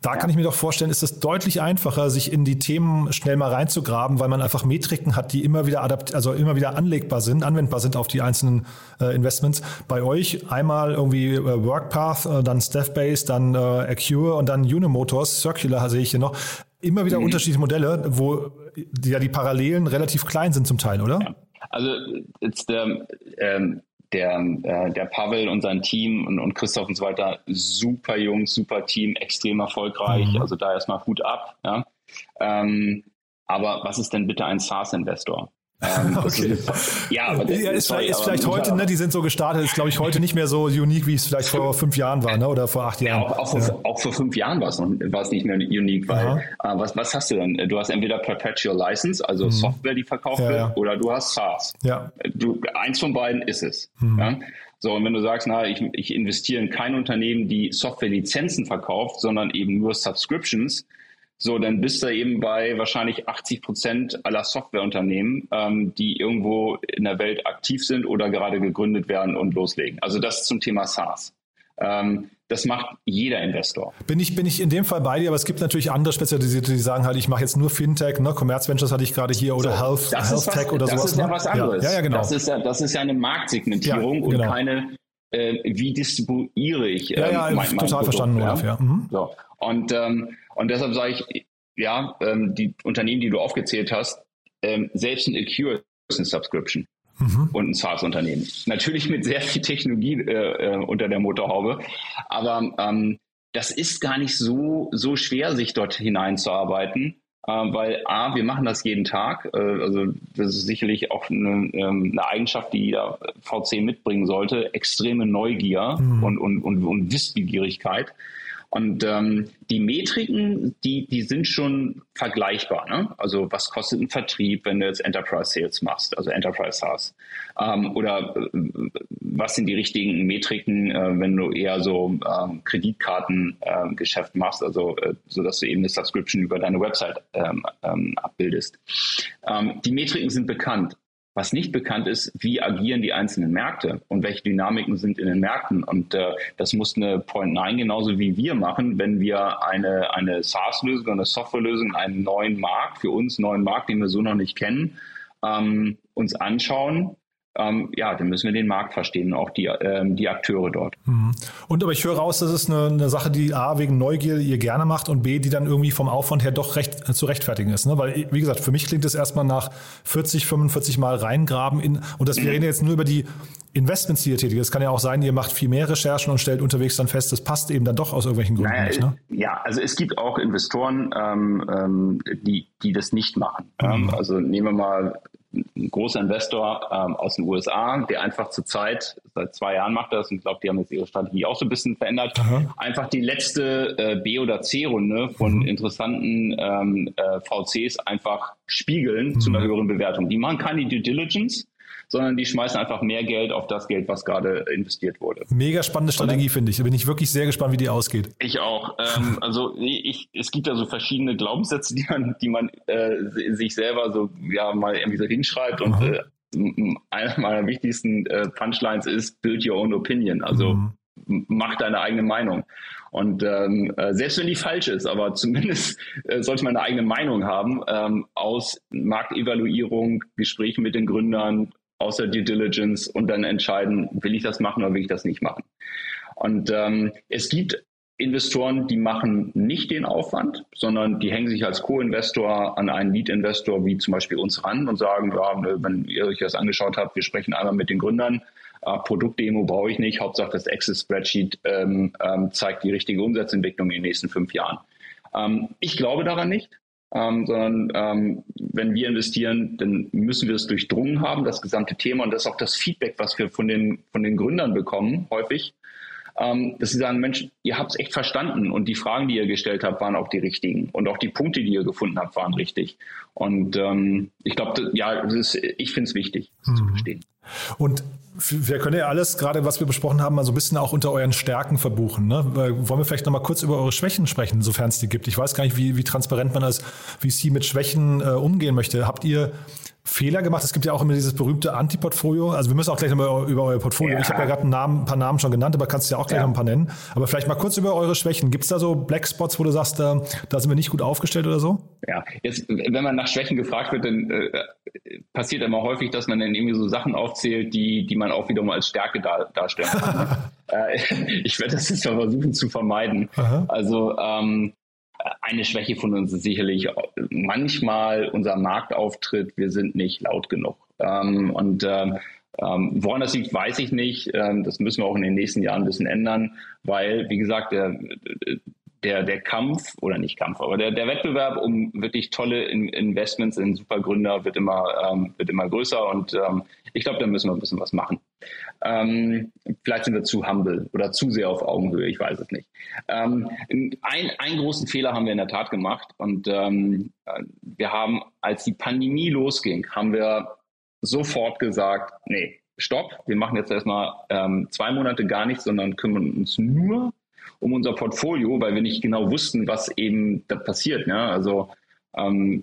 Da kann ich mir doch vorstellen, ist es deutlich einfacher, sich in die Themen schnell mal reinzugraben, weil man einfach Metriken hat, die immer wieder adapt, also immer wieder anlegbar sind, anwendbar sind auf die einzelnen äh, Investments. Bei euch einmal irgendwie äh, WorkPath, äh, dann Staffbase, dann äh, Accure und dann Unimotors, Circular sehe ich hier noch. Immer wieder mhm. unterschiedliche Modelle, wo die, ja die Parallelen relativ klein sind zum Teil, oder? Ja. Also jetzt der ähm, der, äh, der Pavel und sein Team und, und Christoph und so weiter, super Jungs, super Team, extrem erfolgreich. Mhm. Also da erstmal Hut ab. Ja. Ähm, aber was ist denn bitte ein SaaS-Investor? Ähm, okay. Ist, ja, aber ja, ist, sorry, ist vielleicht heute, ne, die sind so gestartet, ist glaube ich heute nicht mehr so unique, wie es vielleicht vor fünf Jahren war, ne, oder vor acht Jahren. Ja, auch, auch, ja. Vor, auch vor, fünf Jahren war es noch, war es nicht mehr unique, weil äh, was, was hast du dann? Du hast entweder Perpetual License, also mhm. Software, die verkauft ja, wird, oder du hast SaaS. Ja. Du, eins von beiden ist es. Mhm. Ja? So, und wenn du sagst, na, ich, ich investiere in kein Unternehmen, die Software-Lizenzen verkauft, sondern eben nur Subscriptions, so, dann bist du eben bei wahrscheinlich 80 Prozent aller Softwareunternehmen, ähm, die irgendwo in der Welt aktiv sind oder gerade gegründet werden und loslegen. Also das zum Thema SaaS. Ähm, das macht jeder Investor. Bin ich, bin ich in dem Fall bei dir, aber es gibt natürlich andere Spezialisierte, die sagen halt, ich mache jetzt nur Fintech, ne? Commerce Ventures hatte ich gerade hier oder so, Health, Health Tech was, oder das sowas. Das ist ja ne? was anderes. Ja, ja, genau. Das ist ja, das ist ja eine Marktsegmentierung ja, genau. und keine, äh, wie distribuiere ich äh, ja, ja, mein, mein total Produkt, verstanden, ja? Olaf, ja. Mhm. So. Und, ähm, und deshalb sage ich, ja, ähm, die Unternehmen, die du aufgezählt hast, ähm, selbst ein Acure ist eine Subscription mhm. und ein SaaS-Unternehmen. Natürlich mit sehr viel Technologie äh, äh, unter der Motorhaube, aber ähm, das ist gar nicht so, so schwer, sich dort hineinzuarbeiten, äh, weil A, wir machen das jeden Tag. Äh, also das ist sicherlich auch eine, ähm, eine Eigenschaft, die jeder VC mitbringen sollte, extreme Neugier mhm. und, und, und, und Wissbegierigkeit. Und ähm, die Metriken, die, die sind schon vergleichbar. Ne? Also was kostet ein Vertrieb, wenn du jetzt Enterprise Sales machst, also Enterprise SaaS? Ähm, oder äh, was sind die richtigen Metriken, äh, wenn du eher so ähm, Kreditkartengeschäft äh, machst, also äh, so dass du eben eine Subscription über deine Website ähm, ähm, abbildest? Ähm, die Metriken sind bekannt. Was nicht bekannt ist, wie agieren die einzelnen Märkte und welche Dynamiken sind in den Märkten. Und äh, das muss eine Point 9 genauso wie wir machen, wenn wir eine, eine SaaS-Lösung, eine Softwarelösung, einen neuen Markt, für uns neuen Markt, den wir so noch nicht kennen, ähm, uns anschauen ähm, ja, dann müssen wir den Markt verstehen, auch die, ähm, die Akteure dort. Mhm. Und aber ich höre raus, das ist eine, eine, Sache, die A, wegen Neugier ihr gerne macht und B, die dann irgendwie vom Aufwand her doch recht äh, zu rechtfertigen ist. Ne? Weil, wie gesagt, für mich klingt es erstmal nach 40, 45 Mal reingraben in, und das, wir mhm. reden jetzt nur über die Investments, die ihr tätigt. Es kann ja auch sein, ihr macht viel mehr Recherchen und stellt unterwegs dann fest, das passt eben dann doch aus irgendwelchen Gründen naja, nicht. Ne? Ja, also es gibt auch Investoren, ähm, ähm, die, die das nicht machen. Mhm. also nehmen wir mal ein großer Investor ähm, aus den USA, der einfach zur Zeit, seit zwei Jahren macht das und ich glaube, die haben jetzt ihre Strategie auch so ein bisschen verändert, Aha. einfach die letzte äh, B- oder C-Runde von mhm. interessanten ähm, äh, VCs einfach spiegeln mhm. zu einer höheren Bewertung. Die machen keine Due Diligence, sondern die schmeißen einfach mehr Geld auf das Geld, was gerade investiert wurde. Mega spannende Strategie, finde ich. Da bin ich wirklich sehr gespannt, wie die ausgeht. Ich auch. Ähm, also ich, es gibt ja so verschiedene Glaubenssätze, die man, die man äh, sich selber so ja mal irgendwie so hinschreibt und äh, einer meiner wichtigsten äh, Punchlines ist Build your own opinion. Also mhm. mach deine eigene Meinung. Und ähm, äh, selbst wenn die falsch ist, aber zumindest äh, sollte man eine eigene Meinung haben ähm, aus Marktevaluierung, Gesprächen mit den Gründern, außer Due Diligence und dann entscheiden, will ich das machen oder will ich das nicht machen. Und ähm, es gibt Investoren, die machen nicht den Aufwand, sondern die hängen sich als Co-Investor an einen Lead-Investor wie zum Beispiel uns ran und sagen, ja, wenn ihr euch das angeschaut habt, wir sprechen einmal mit den Gründern, äh, Produktdemo brauche ich nicht, Hauptsache das Access-Spreadsheet ähm, ähm, zeigt die richtige Umsatzentwicklung in den nächsten fünf Jahren. Ähm, ich glaube daran nicht ähm, sondern ähm, wenn wir investieren, dann müssen wir es durchdrungen haben, das gesamte Thema und das ist auch das Feedback, was wir von den, von den Gründern bekommen, häufig, ähm, dass sie sagen, Mensch, ihr habt es echt verstanden und die Fragen, die ihr gestellt habt, waren auch die richtigen und auch die Punkte, die ihr gefunden habt, waren richtig. Und ähm, ich glaube, ja, ist, ich finde es wichtig, das mhm. zu verstehen. Und wir können ja alles, gerade was wir besprochen haben, mal so ein bisschen auch unter euren Stärken verbuchen. Ne? Wollen wir vielleicht noch mal kurz über eure Schwächen sprechen, sofern es die gibt? Ich weiß gar nicht, wie, wie transparent man als VC mit Schwächen äh, umgehen möchte. Habt ihr Fehler gemacht? Es gibt ja auch immer dieses berühmte Anti-Portfolio. Also wir müssen auch gleich nochmal über euer Portfolio. Ja. Ich habe ja gerade ein paar Namen schon genannt, aber kannst du ja auch gleich ja. noch ein paar nennen. Aber vielleicht mal kurz über eure Schwächen. Gibt es da so Blackspots, wo du sagst, da, da sind wir nicht gut aufgestellt oder so? Ja, jetzt, wenn man nach Schwächen gefragt wird, dann äh, passiert immer häufig, dass man dann irgendwie so Sachen aufzählt, die, die man auch wiederum als Stärke dar, darstellen kann. äh, ich werde das jetzt mal versuchen zu vermeiden. Aha. Also ähm, eine Schwäche von uns ist sicherlich manchmal unser Marktauftritt. Wir sind nicht laut genug. Ähm, und ähm, ähm, woran das liegt, weiß ich nicht. Das müssen wir auch in den nächsten Jahren ein bisschen ändern, weil, wie gesagt, der, der, der Kampf, oder nicht Kampf, aber der, der Wettbewerb um wirklich tolle in, Investments in Supergründer wird immer, wird immer größer und ich glaube, da müssen wir ein bisschen was machen. Ähm, vielleicht sind wir zu humble oder zu sehr auf Augenhöhe, ich weiß es nicht. Ähm, ein, einen großen Fehler haben wir in der Tat gemacht und ähm, wir haben, als die Pandemie losging, haben wir sofort gesagt, nee, stopp, wir machen jetzt erstmal ähm, zwei Monate gar nichts, sondern kümmern uns nur um unser Portfolio, weil wir nicht genau wussten, was eben da passiert. Ne? Also ähm,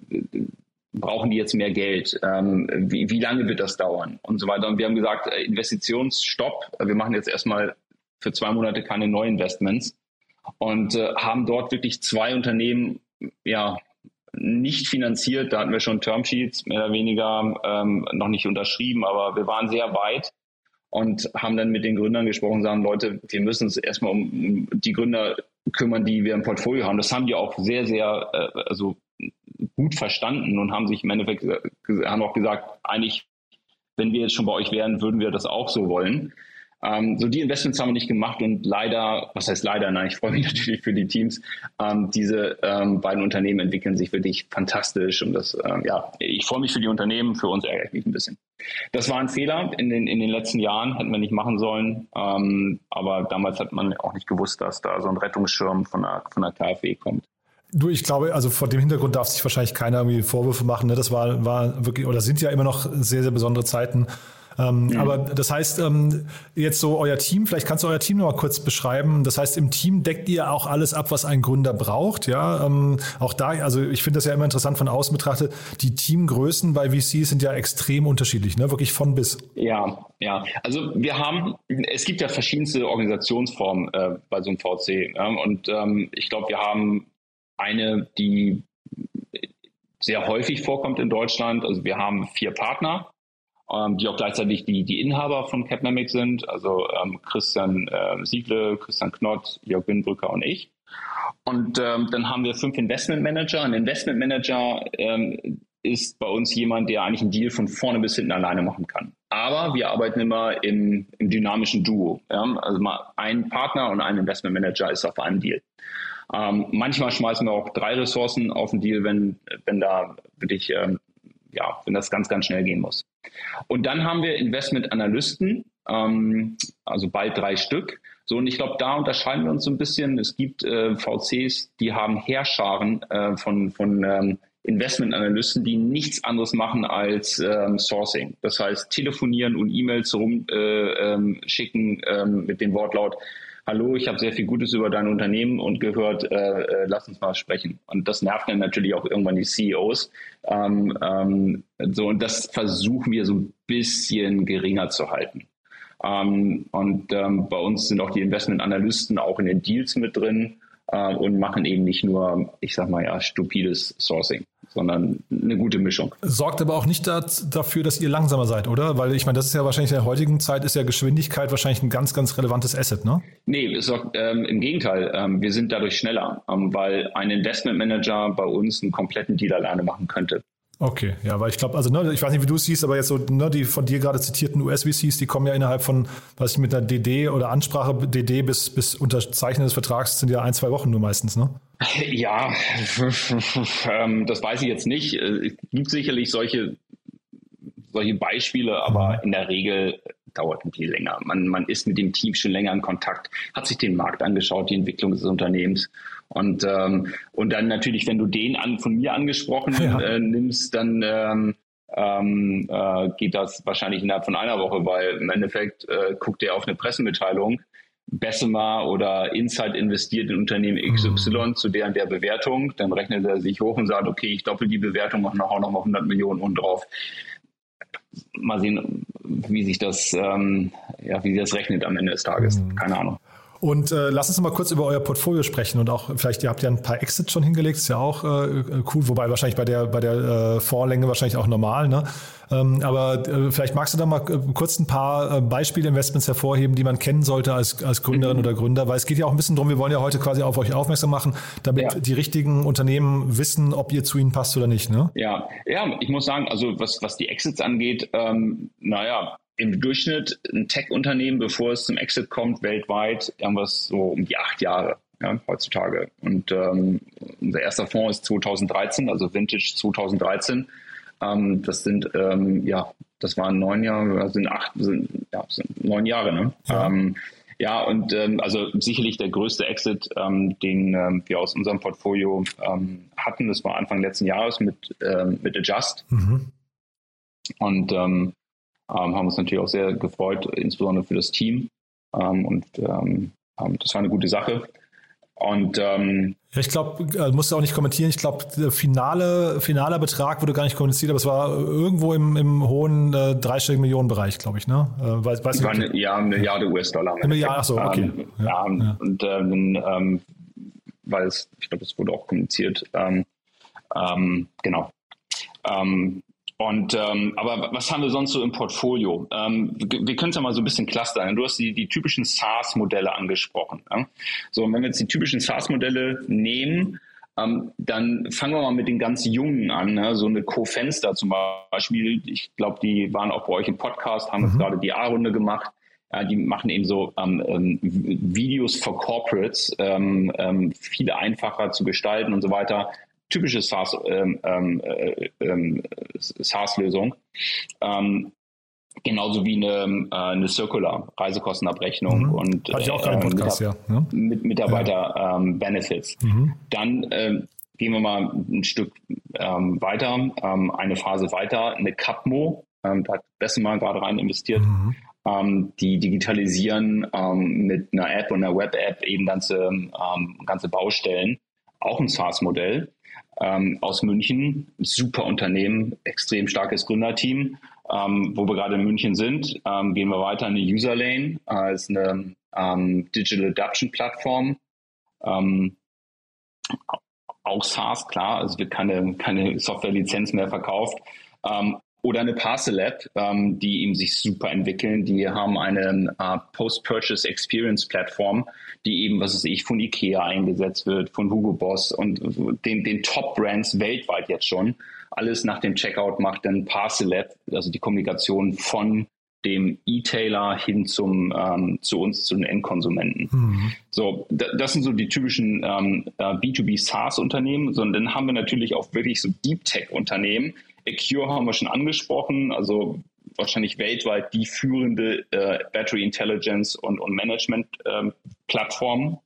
brauchen die jetzt mehr Geld? Ähm, wie, wie lange wird das dauern? Und so weiter. Und wir haben gesagt, äh, Investitionsstopp. Wir machen jetzt erstmal für zwei Monate keine Neuinvestments und äh, haben dort wirklich zwei Unternehmen ja nicht finanziert. Da hatten wir schon Termsheets mehr oder weniger ähm, noch nicht unterschrieben, aber wir waren sehr weit und haben dann mit den Gründern gesprochen, sagen, Leute, wir müssen uns erstmal um die Gründer kümmern, die wir im Portfolio haben. Das haben die auch sehr, sehr äh, also gut verstanden und haben sich im Endeffekt haben auch gesagt, eigentlich, wenn wir jetzt schon bei euch wären, würden wir das auch so wollen. Ähm, so die Investments haben wir nicht gemacht und leider, was heißt leider, nein, ich freue mich natürlich für die Teams. Ähm, diese ähm, beiden Unternehmen entwickeln sich wirklich fantastisch und das, ähm, ja, ich freue mich für die Unternehmen, für uns ärgere ich mich ein bisschen. Das war ein Fehler in den, in den letzten Jahren, hätten wir nicht machen sollen, ähm, aber damals hat man auch nicht gewusst, dass da so ein Rettungsschirm von der, von der KfW kommt. Du, ich glaube, also vor dem Hintergrund darf sich wahrscheinlich keiner irgendwie Vorwürfe machen. Ne? Das war, war wirklich, oder sind ja immer noch sehr, sehr besondere Zeiten. Ähm, mhm. Aber das heißt, ähm, jetzt so euer Team, vielleicht kannst du euer Team noch mal kurz beschreiben. Das heißt, im Team deckt ihr auch alles ab, was ein Gründer braucht. Ja, ähm, auch da, also ich finde das ja immer interessant von außen betrachtet. Die Teamgrößen bei VCs sind ja extrem unterschiedlich, ne? wirklich von bis. Ja, ja. Also wir haben, es gibt ja verschiedenste Organisationsformen äh, bei so einem VC. Ja? Und ähm, ich glaube, wir haben eine, die sehr häufig vorkommt in Deutschland. Also wir haben vier Partner ähm, die auch gleichzeitig die, die Inhaber von Capnamic sind, also ähm, Christian äh, Siegle, Christian Knott, Jörg Winbrücker und ich. Und ähm, dann haben wir fünf Investmentmanager. Ein Investmentmanager ähm, ist bei uns jemand, der eigentlich einen Deal von vorne bis hinten alleine machen kann. Aber wir arbeiten immer im, im dynamischen Duo. Ja? Also mal ein Partner und ein Investmentmanager ist auf einem Deal. Ähm, manchmal schmeißen wir auch drei Ressourcen auf den Deal, wenn, wenn da wirklich ähm, ja, wenn das ganz, ganz schnell gehen muss. Und dann haben wir Investmentanalysten, ähm, also bald drei Stück. So, und ich glaube, da unterscheiden wir uns so ein bisschen. Es gibt äh, VCs, die haben Heerscharen äh, von, von ähm, Investmentanalysten, die nichts anderes machen als ähm, Sourcing. Das heißt, telefonieren und E-Mails rumschicken äh, ähm, ähm, mit dem Wortlaut, hallo, ich habe sehr viel Gutes über dein Unternehmen und gehört, äh, äh, lass uns mal sprechen. Und das nervt dann natürlich auch irgendwann die CEOs. Ähm, ähm, so, und das versuchen wir so ein bisschen geringer zu halten. Ähm, und ähm, bei uns sind auch die Investmentanalysten auch in den Deals mit drin äh, und machen eben nicht nur, ich sag mal ja, stupides Sourcing sondern eine gute Mischung. Sorgt aber auch nicht dafür, dass ihr langsamer seid, oder? Weil ich meine, das ist ja wahrscheinlich in der heutigen Zeit ist ja Geschwindigkeit wahrscheinlich ein ganz, ganz relevantes Asset, ne? Nee, sorgt, ähm, im Gegenteil, ähm, wir sind dadurch schneller, ähm, weil ein Investmentmanager bei uns einen kompletten Deal alleine machen könnte. Okay, ja, weil ich glaube, also ne, ich weiß nicht, wie du es siehst, aber jetzt so ne, die von dir gerade zitierten US-VCs, die kommen ja innerhalb von, was ich mit einer DD oder Ansprache DD bis, bis Unterzeichnen des Vertrags sind ja ein, zwei Wochen nur meistens, ne? Ja, ähm, das weiß ich jetzt nicht. Es gibt sicherlich solche, solche Beispiele, aber mhm. in der Regel dauert ein bisschen länger. Man, man ist mit dem Team schon länger in Kontakt, hat sich den Markt angeschaut, die Entwicklung des Unternehmens. Und, ähm, und dann natürlich, wenn du den an, von mir angesprochen ja. äh, nimmst, dann ähm, ähm, äh, geht das wahrscheinlich innerhalb von einer Woche, weil im Endeffekt äh, guckt er auf eine Pressemitteilung, Bessemer oder Insight investiert in Unternehmen XY mhm. zu deren der Bewertung, dann rechnet er sich hoch und sagt, okay, ich doppel die Bewertung, mache noch, noch mal 100 Millionen und drauf. Mal sehen, wie sich das, ähm, ja, wie sich das rechnet am Ende des Tages. Mhm. Keine Ahnung. Und äh, lass uns mal kurz über euer Portfolio sprechen und auch vielleicht, ihr habt ja ein paar Exits schon hingelegt, ist ja auch äh, cool, wobei wahrscheinlich bei der, bei der äh, Vorlänge wahrscheinlich auch normal, ne? Ähm, aber äh, vielleicht magst du da mal äh, kurz ein paar äh, Beispielinvestments hervorheben, die man kennen sollte als, als Gründerin mhm. oder Gründer, weil es geht ja auch ein bisschen drum, wir wollen ja heute quasi auf euch aufmerksam machen, damit ja. die richtigen Unternehmen wissen, ob ihr zu ihnen passt oder nicht, ne? Ja, ja, ich muss sagen, also was, was die Exits angeht, ähm, naja, im Durchschnitt ein Tech-Unternehmen, bevor es zum Exit kommt, weltweit, irgendwas so um die acht Jahre. ja, heutzutage. Und ähm, unser erster Fonds ist 2013, also Vintage 2013. Ähm, das sind, ähm, ja, das waren neun Jahre, sind acht, sind, ja, sind neun Jahre, ne? Ja. Ähm, ja, und ähm, also sicherlich der größte Exit, ähm, den ähm, wir aus unserem Portfolio ähm, hatten, das war Anfang letzten Jahres mit, ähm, mit Adjust. Mhm. Und ähm, haben uns natürlich auch sehr gefreut, insbesondere für das Team. Ähm, und ähm, ähm das war eine gute Sache. Und ähm, ich glaube, äh, musst du auch nicht kommentieren. Ich glaube, der finale, finaler Betrag wurde gar nicht kommuniziert, aber es war irgendwo im, im hohen äh, dreistelligen Millionenbereich, glaube ich. Ne? Äh, weiß, weiß war eine, ja, eine Milliarde US-Dollar. Eine Milliarde, ach so, okay. Ähm, ja, ja, und ähm, ähm, weil es, ich glaube, es wurde auch kommuniziert. Ähm, ähm, genau. Ähm, und ähm, aber was haben wir sonst so im Portfolio? Ähm, wir, können es ja mal so ein bisschen clustern. Du hast die, die typischen SaaS-Modelle angesprochen. Ja? So, und wenn wir jetzt die typischen SaaS-Modelle nehmen, ähm, dann fangen wir mal mit den ganz Jungen an. Ne? So eine Co-Fenster zum Beispiel. Ich glaube, die waren auch bei euch im Podcast, haben mhm. jetzt gerade die A-Runde gemacht. Ja, die machen eben so ähm, ähm, Videos für Corporates, ähm, ähm, viel einfacher zu gestalten und so weiter typische SaaS, ähm, ähm, äh, ähm, SaaS-Lösung. Ähm, genauso wie eine, äh, eine Circular, Reisekostenabrechnung mhm. und Hatte ich auch äh, Podcast, ja. Ne? mit Mitarbeiter-Benefits. Ja. Mhm. Dann äh, gehen wir mal ein Stück ähm, weiter, ähm, eine Phase weiter, eine Capmo, ähm, da hat Bessen mal gerade rein investiert. Mhm. Ähm, die digitalisieren ähm, mit einer App und einer Web-App eben ganze, ähm, ganze Baustellen. Auch ein SaaS-Modell ähm, aus München. Super Unternehmen, extrem starkes Gründerteam. Ähm, wo wir gerade in München sind, ähm, gehen wir weiter in die Userlane. Äh, ist eine ähm, Digital Adaption Plattform. Ähm, auch SaaS, klar, also wird keine, keine Software-Lizenz mehr verkauft. Oder eine Parcel App, ähm, die eben sich super entwickeln. Die haben eine äh, Post-Purchase Experience Plattform, die eben, was weiß ich, von Ikea eingesetzt wird, von Hugo Boss und den, den Top-Brands weltweit jetzt schon. Alles nach dem Checkout macht dann Parcel App, also die Kommunikation von dem E-Tailer hin zum ähm, zu uns, zu den Endkonsumenten. Mhm. So, das sind so die typischen ähm, äh, B2B SaaS-Unternehmen, sondern dann haben wir natürlich auch wirklich so Deep Tech-Unternehmen, Acure haben wir schon angesprochen, also wahrscheinlich weltweit die führende äh, Battery Intelligence und, und Management ähm, Plattform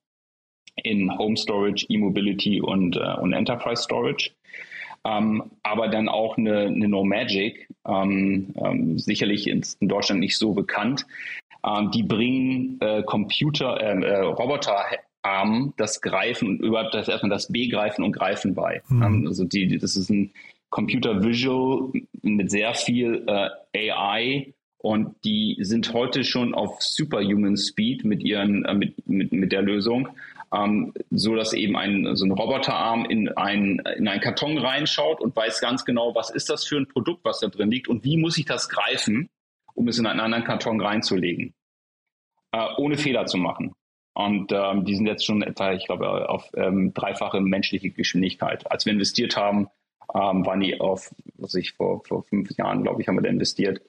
in Home Storage, E-Mobility und, äh, und Enterprise Storage. Ähm, aber dann auch eine, eine No Magic, ähm, ähm, sicherlich in, in, Deutschland nicht so bekannt. Ähm, die bringen äh, Computer, äh, äh, Roboterarmen das Greifen und überhaupt das erstmal das Begreifen und Greifen bei. Mhm. also die, das ist ein Computer Visual mit sehr viel äh, AI und die sind heute schon auf Superhuman Speed mit ihren äh, mit, mit, mit der Lösung, ähm, so dass eben ein so ein Roboterarm in ein in einen Karton reinschaut und weiß ganz genau, was ist das für ein Produkt, was da drin liegt und wie muss ich das greifen, um es in einen anderen Karton reinzulegen, äh, ohne Fehler zu machen. Und ähm, die sind jetzt schon etwa, ich glaube, auf ähm, dreifache menschliche Geschwindigkeit. Als wir investiert haben, ähm, waren die auf, was ich vor, vor fünf Jahren, glaube ich, haben wir da investiert,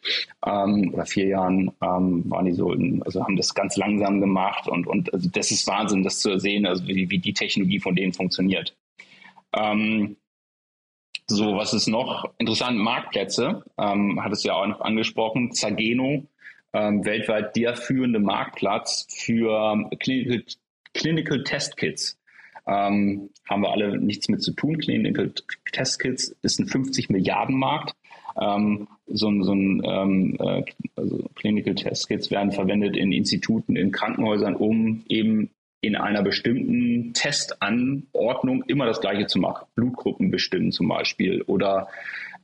ähm, oder vier Jahren ähm, waren die so, in, also haben das ganz langsam gemacht und, und also das ist Wahnsinn, das zu sehen, also wie, wie die Technologie von denen funktioniert. Ähm, so, was ist noch interessant? Marktplätze, ähm, hat es ja auch noch angesprochen. Zageno, ähm, weltweit der führende Marktplatz für Clinical, Clinical Test Kits ähm, haben wir alle nichts mit zu tun. Clinical Test Kits ist ein 50 Milliarden Markt. Ähm, so, ein, so ein ähm, äh, also Clinical Test Kits werden verwendet in Instituten, in Krankenhäusern, um eben in einer bestimmten Testanordnung immer das Gleiche zu machen. Blutgruppen bestimmen zum Beispiel oder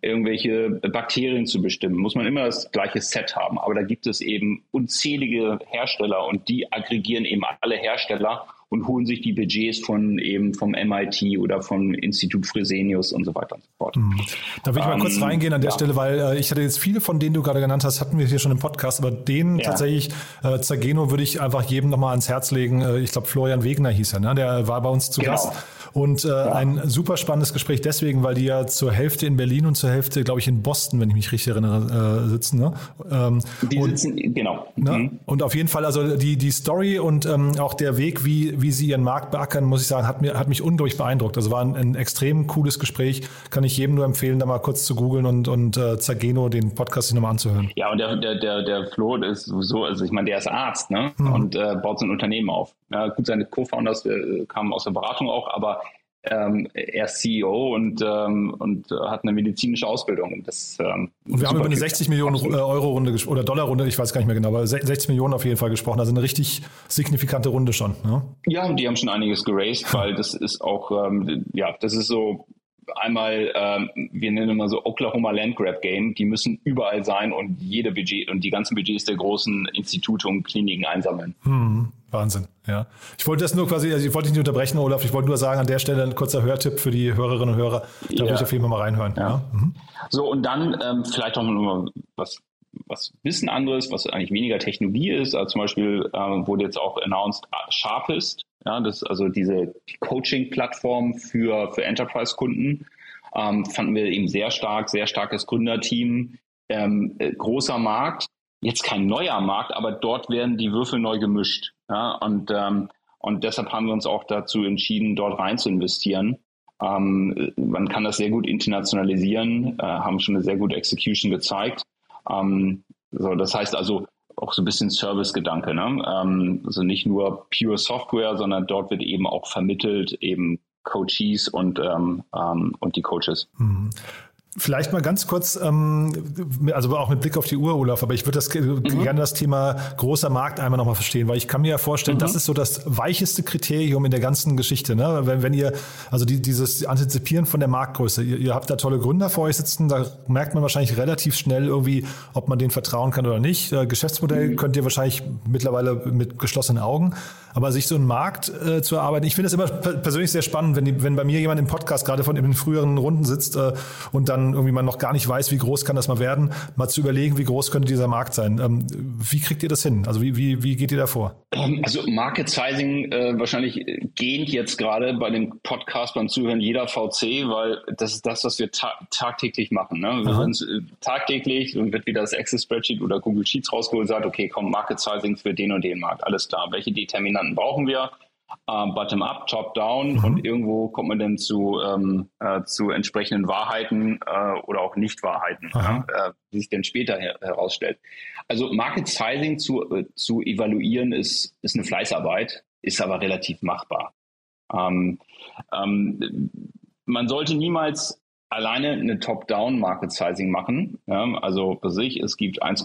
irgendwelche Bakterien zu bestimmen, muss man immer das gleiche Set haben. Aber da gibt es eben unzählige Hersteller und die aggregieren eben alle Hersteller und holen sich die Budgets von eben vom MIT oder vom Institut Fresenius und so weiter und so fort. Mhm. Da will ich mal ähm, kurz reingehen an der ja. Stelle, weil äh, ich hatte jetzt viele von denen du gerade genannt hast, hatten wir hier schon im Podcast, aber den ja. tatsächlich, äh, Zageno würde ich einfach jedem nochmal ans Herz legen. Äh, ich glaube, Florian Wegner hieß er, ne? der war bei uns zu genau. Gast. Und äh, ja. ein super spannendes Gespräch deswegen, weil die ja zur Hälfte in Berlin und zur Hälfte, glaube ich, in Boston, wenn ich mich richtig erinnere, äh, sitzen. Ne? Ähm, die und, sitzen, genau. Ne? Mhm. Und auf jeden Fall, also die, die Story und ähm, auch der Weg, wie, wie sie ihren Markt beackern, muss ich sagen, hat, mir, hat mich unglaublich beeindruckt. Also war ein, ein extrem cooles Gespräch. Kann ich jedem nur empfehlen, da mal kurz zu googeln und, und äh, Zageno den Podcast sich nochmal anzuhören. Ja, und der, der, der, der Flo ist sowieso, also ich meine, der ist Arzt ne? Mhm. und äh, baut so ein Unternehmen auf. Ja, gut, seine Co-Founders äh, kamen aus der Beratung auch, aber ähm, er ist CEO und, ähm, und hat eine medizinische Ausbildung. Das, ähm, und wir haben über eine 60 Millionen äh, Euro Runde oder Dollar Runde, ich weiß gar nicht mehr genau, aber 60 Millionen auf jeden Fall gesprochen. Also eine richtig signifikante Runde schon. Ne? Ja, die haben schon einiges geraced, weil das ist auch, ähm, ja, das ist so einmal, ähm, wir nennen immer so Oklahoma Land Grab Game, die müssen überall sein und jede Budget und die ganzen Budgets der großen Institute und Kliniken einsammeln. Hm, Wahnsinn, ja. Ich wollte das nur quasi, also ich wollte dich nicht unterbrechen, Olaf, ich wollte nur sagen, an der Stelle ein kurzer Hörtipp für die Hörerinnen und Hörer. Da ja. würde ich auf jeden Fall mal reinhören. Ja. ja. Mhm. So, und dann ähm, vielleicht auch noch was was Wissen anderes, was eigentlich weniger Technologie ist. Also zum Beispiel äh, wurde jetzt auch announced Sharpist, ja, das ist also diese Coaching-Plattform für, für Enterprise-Kunden. Ähm, fanden wir eben sehr stark, sehr starkes Gründerteam, ähm, äh, großer Markt, jetzt kein neuer Markt, aber dort werden die Würfel neu gemischt. Ja, und, ähm, und deshalb haben wir uns auch dazu entschieden, dort rein zu investieren. Ähm, man kann das sehr gut internationalisieren, äh, haben schon eine sehr gute Execution gezeigt. Ähm, so, das heißt also, auch so ein bisschen Service-Gedanke. Ne? Ähm, also nicht nur pure Software, sondern dort wird eben auch vermittelt, eben Coaches und, ähm, ähm, und die Coaches. Mhm. Vielleicht mal ganz kurz, ähm, also auch mit Blick auf die Uhr, Olaf, aber ich würde das mhm. gerne das Thema großer Markt einmal nochmal verstehen, weil ich kann mir ja vorstellen, mhm. das ist so das weicheste Kriterium in der ganzen Geschichte. Ne? Wenn, wenn ihr, also die, dieses Antizipieren von der Marktgröße, ihr, ihr habt da tolle Gründer vor euch sitzen, da merkt man wahrscheinlich relativ schnell irgendwie, ob man denen vertrauen kann oder nicht. Äh, Geschäftsmodell mhm. könnt ihr wahrscheinlich mittlerweile mit geschlossenen Augen. Aber sich so einen Markt äh, zu erarbeiten, ich finde es immer persönlich sehr spannend, wenn, die, wenn bei mir jemand im Podcast gerade von in den früheren Runden sitzt äh, und dann irgendwie man noch gar nicht weiß, wie groß kann das mal werden, mal zu überlegen, wie groß könnte dieser Markt sein. Ähm, wie kriegt ihr das hin? Also wie, wie, wie geht ihr da vor? Also Market Sizing äh, wahrscheinlich gehend jetzt gerade bei dem Podcast beim Zuhören jeder VC, weil das ist das, was wir ta tagtäglich machen. Ne? Wir sind äh, tagtäglich und wird wieder das Access-Spreadsheet oder Google Sheets rausgeholt und sagt, okay, komm, Market Sizing für den und den Markt, alles klar. Welche Determinanten brauchen wir? äh, bottom-up, top-down mhm. und irgendwo kommt man dann zu, ähm, äh, zu entsprechenden Wahrheiten äh, oder auch Nicht-Wahrheiten, äh, die sich dann später her herausstellt. Also Market Sizing zu, äh, zu evaluieren ist, ist eine Fleißarbeit, ist aber relativ machbar. Ähm, ähm, man sollte niemals alleine eine Top-Down Market Sizing machen. Ja, also für sich, es gibt 1,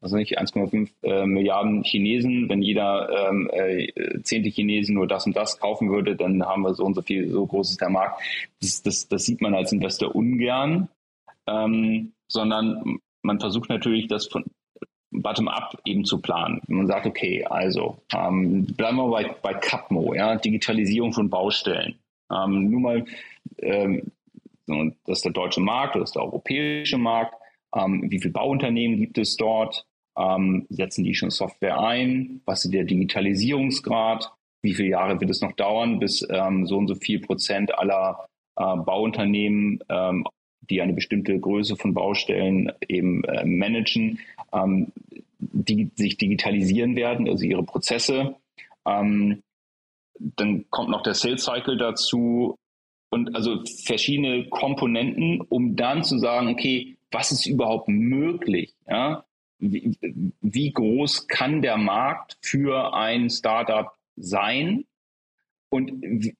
also nicht 1,5 äh, Milliarden Chinesen. Wenn jeder ähm, äh, zehnte Chinesen nur das und das kaufen würde, dann haben wir so und so viel, so groß ist der Markt. Das, das, das sieht man als Investor ungern, ähm, sondern man versucht natürlich, das von bottom-up eben zu planen. Man sagt, okay, also ähm, bleiben wir bei, bei Capmo, ja, Digitalisierung von Baustellen. Ähm, nur mal, ähm, das ist der deutsche Markt, das ist der europäische Markt ähm, wie viele Bauunternehmen gibt es dort? Ähm, setzen die schon Software ein? Was ist der Digitalisierungsgrad? Wie viele Jahre wird es noch dauern, bis ähm, so und so viel Prozent aller äh, Bauunternehmen, ähm, die eine bestimmte Größe von Baustellen eben äh, managen, ähm, die sich digitalisieren werden, also ihre Prozesse. Ähm, dann kommt noch der Sales Cycle dazu und also verschiedene Komponenten, um dann zu sagen, okay, was ist überhaupt möglich? Ja? Wie, wie groß kann der Markt für ein Startup sein und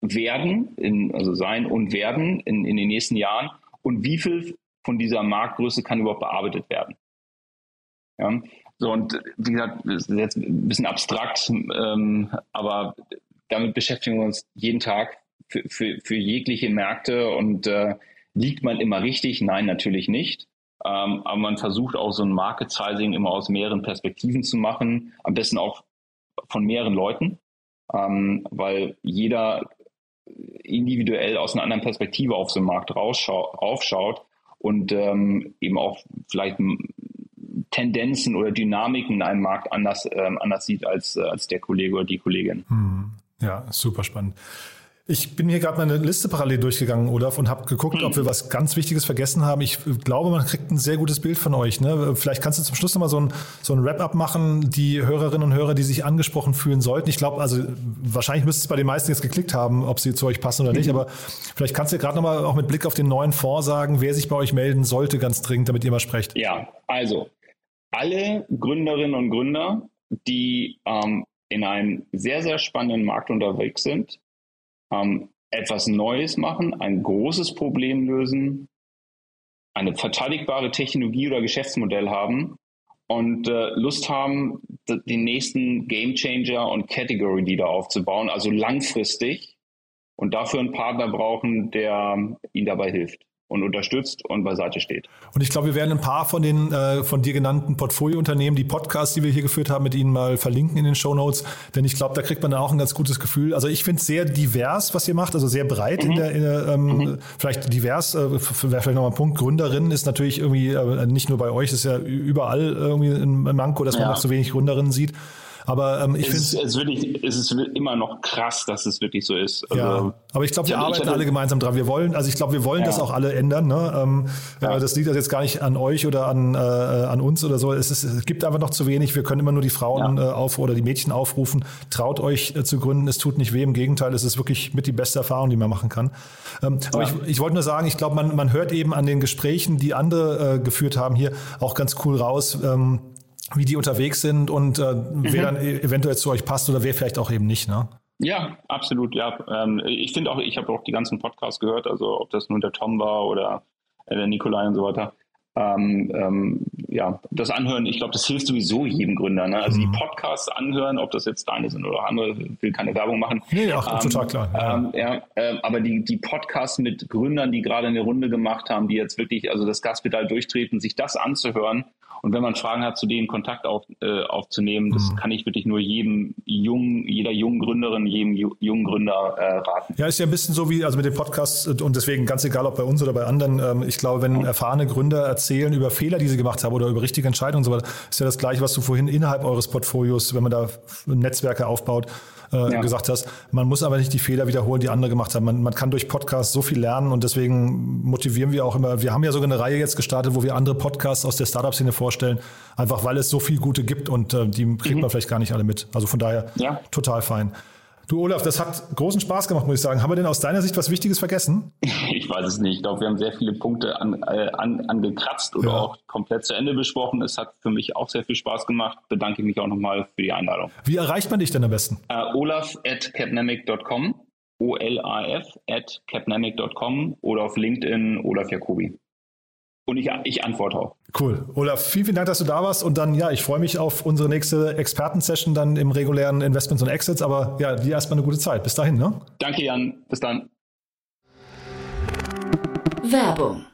werden, in, also sein und werden in, in den nächsten Jahren und wie viel von dieser Marktgröße kann überhaupt bearbeitet werden? Ja? So, und wie gesagt, das ist jetzt ein bisschen abstrakt, ähm, aber damit beschäftigen wir uns jeden Tag für, für, für jegliche Märkte und äh, Liegt man immer richtig? Nein, natürlich nicht. Ähm, aber man versucht auch so ein Market Sizing immer aus mehreren Perspektiven zu machen, am besten auch von mehreren Leuten, ähm, weil jeder individuell aus einer anderen Perspektive auf so einen Markt raufschaut und ähm, eben auch vielleicht Tendenzen oder Dynamiken in einem Markt anders, ähm, anders sieht als, äh, als der Kollege oder die Kollegin. Hm. Ja, super spannend. Ich bin hier gerade meine Liste parallel durchgegangen, Olaf, und habe geguckt, ob wir was ganz Wichtiges vergessen haben. Ich glaube, man kriegt ein sehr gutes Bild von euch. Ne? Vielleicht kannst du zum Schluss nochmal so ein, so ein Wrap-up machen, die Hörerinnen und Hörer, die sich angesprochen fühlen sollten. Ich glaube, also wahrscheinlich müsste es bei den meisten jetzt geklickt haben, ob sie zu euch passen oder nicht. Aber vielleicht kannst du gerade nochmal auch mit Blick auf den neuen Fonds sagen, wer sich bei euch melden sollte, ganz dringend, damit ihr mal sprecht. Ja, also alle Gründerinnen und Gründer, die ähm, in einem sehr, sehr spannenden Markt unterwegs sind, ähm, etwas Neues machen, ein großes Problem lösen, eine verteidigbare Technologie oder Geschäftsmodell haben und äh, Lust haben, den nächsten Game Changer und Category Leader aufzubauen, also langfristig und dafür einen Partner brauchen, der ihnen dabei hilft und unterstützt und beiseite steht. Und ich glaube, wir werden ein paar von den äh, von dir genannten Portfoliounternehmen, die Podcasts, die wir hier geführt haben, mit Ihnen mal verlinken in den Show Notes, denn ich glaube, da kriegt man dann auch ein ganz gutes Gefühl. Also ich finde es sehr divers, was ihr macht, also sehr breit mhm. in der, in der ähm, mhm. vielleicht divers, äh, wäre vielleicht nochmal ein Punkt. Gründerin ist natürlich irgendwie äh, nicht nur bei euch, ist ja überall irgendwie ein Manko, dass man noch so wenig Gründerinnen sieht. Aber ähm, ich finde es, es, wirklich, es ist immer noch krass, dass es wirklich so ist. Also, ja, aber ich glaube, wir arbeiten alle gemeinsam dran. Wir wollen, also ich glaube, wir wollen ja. das auch alle ändern. Ne? Ähm, ja. Das liegt jetzt gar nicht an euch oder an, äh, an uns oder so. Es, ist, es gibt einfach noch zu wenig. Wir können immer nur die Frauen ja. äh, auf oder die Mädchen aufrufen. Traut euch äh, zu gründen. Es tut nicht weh. Im Gegenteil, es ist wirklich mit die beste Erfahrung, die man machen kann. Ähm, aber ich, ich wollte nur sagen, ich glaube, man, man hört eben an den Gesprächen, die andere äh, geführt haben, hier auch ganz cool raus. Ähm, wie die unterwegs sind und äh, mhm. wer dann e-, eventuell zu euch passt oder wer vielleicht auch eben nicht, ne? Ja, absolut, ja. Ähm, ich finde auch, ich habe auch die ganzen Podcasts gehört, also ob das nun der Tom war oder äh, der Nikolai und so weiter. Ähm, ähm, ja, das Anhören, ich glaube, das hilft sowieso jedem Gründer. Ne? Also mhm. die Podcasts anhören, ob das jetzt deine sind oder andere, will keine Werbung machen. Nee, auch ähm, total klar. Ja, ähm, ja äh, aber die, die Podcasts mit Gründern, die gerade eine Runde gemacht haben, die jetzt wirklich also das Gaspedal durchtreten, sich das anzuhören und wenn man Fragen hat, zu denen Kontakt auf, äh, aufzunehmen, das mhm. kann ich wirklich nur jedem jungen, jeder jungen Gründerin, jedem jungen Gründer äh, raten. Ja, ist ja ein bisschen so wie, also mit dem Podcast und deswegen ganz egal, ob bei uns oder bei anderen. Ähm, ich glaube, wenn erfahrene Gründer erzählen über Fehler, die sie gemacht haben oder über richtige Entscheidungen und so weiter, ist ja das Gleiche, was du vorhin innerhalb eures Portfolios, wenn man da Netzwerke aufbaut, äh, ja. gesagt hast. Man muss aber nicht die Fehler wiederholen, die andere gemacht haben. Man, man kann durch Podcasts so viel lernen und deswegen motivieren wir auch immer. Wir haben ja sogar eine Reihe jetzt gestartet, wo wir andere Podcasts aus der Startup-Szene vorstellen, einfach weil es so viel gute gibt und äh, die kriegt mhm. man vielleicht gar nicht alle mit. Also von daher ja. total fein. Du Olaf, das hat großen Spaß gemacht, muss ich sagen. Haben wir denn aus deiner Sicht was Wichtiges vergessen? Ich weiß es nicht. Ich glaube, wir haben sehr viele Punkte an, äh, an, angekratzt oder ja. auch komplett zu Ende besprochen. Es hat für mich auch sehr viel Spaß gemacht. Bedanke mich auch nochmal für die Einladung. Wie erreicht man dich denn am besten? Uh, olaf at capnamic.com O-L-A-F at capnamic.com oder auf LinkedIn Olaf Jacobi. Und ich, ich antworte auch. Cool. Olaf, vielen, vielen Dank, dass du da warst. Und dann, ja, ich freue mich auf unsere nächste Expertensession dann im regulären Investments und Exits. Aber ja, dir erstmal eine gute Zeit. Bis dahin, ne? Danke, Jan. Bis dann. Werbung.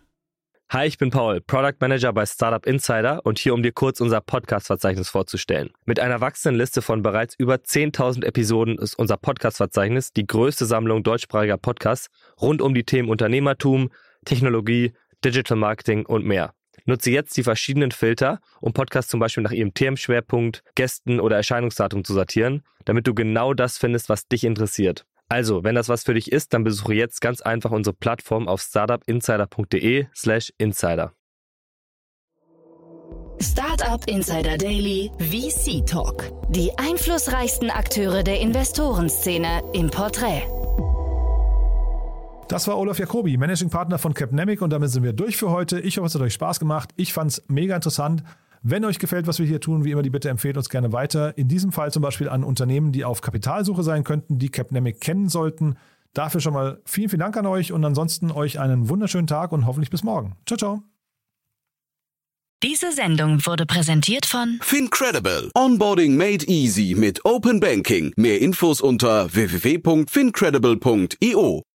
Hi, ich bin Paul, Product Manager bei Startup Insider und hier, um dir kurz unser Podcast-Verzeichnis vorzustellen. Mit einer wachsenden Liste von bereits über 10.000 Episoden ist unser Podcast-Verzeichnis die größte Sammlung deutschsprachiger Podcasts rund um die Themen Unternehmertum, Technologie, Digital Marketing und mehr. Nutze jetzt die verschiedenen Filter, um Podcasts zum Beispiel nach ihrem Themenschwerpunkt, Gästen oder Erscheinungsdatum zu sortieren, damit du genau das findest, was dich interessiert. Also, wenn das was für dich ist, dann besuche jetzt ganz einfach unsere Plattform auf startupinsider.de/slash insider. Startup Insider Daily VC Talk. Die einflussreichsten Akteure der Investorenszene im Porträt. Das war Olaf Jacobi, Managing Partner von Capnemic und damit sind wir durch für heute. Ich hoffe, es hat euch Spaß gemacht. Ich fand es mega interessant. Wenn euch gefällt, was wir hier tun, wie immer die Bitte empfehlt uns gerne weiter. In diesem Fall zum Beispiel an Unternehmen, die auf Kapitalsuche sein könnten, die Capnemic kennen sollten. Dafür schon mal vielen, vielen Dank an euch und ansonsten euch einen wunderschönen Tag und hoffentlich bis morgen. Ciao, ciao. Diese Sendung wurde präsentiert von Fincredible. Onboarding made easy mit Open Banking. Mehr Infos unter www.fincredible.io.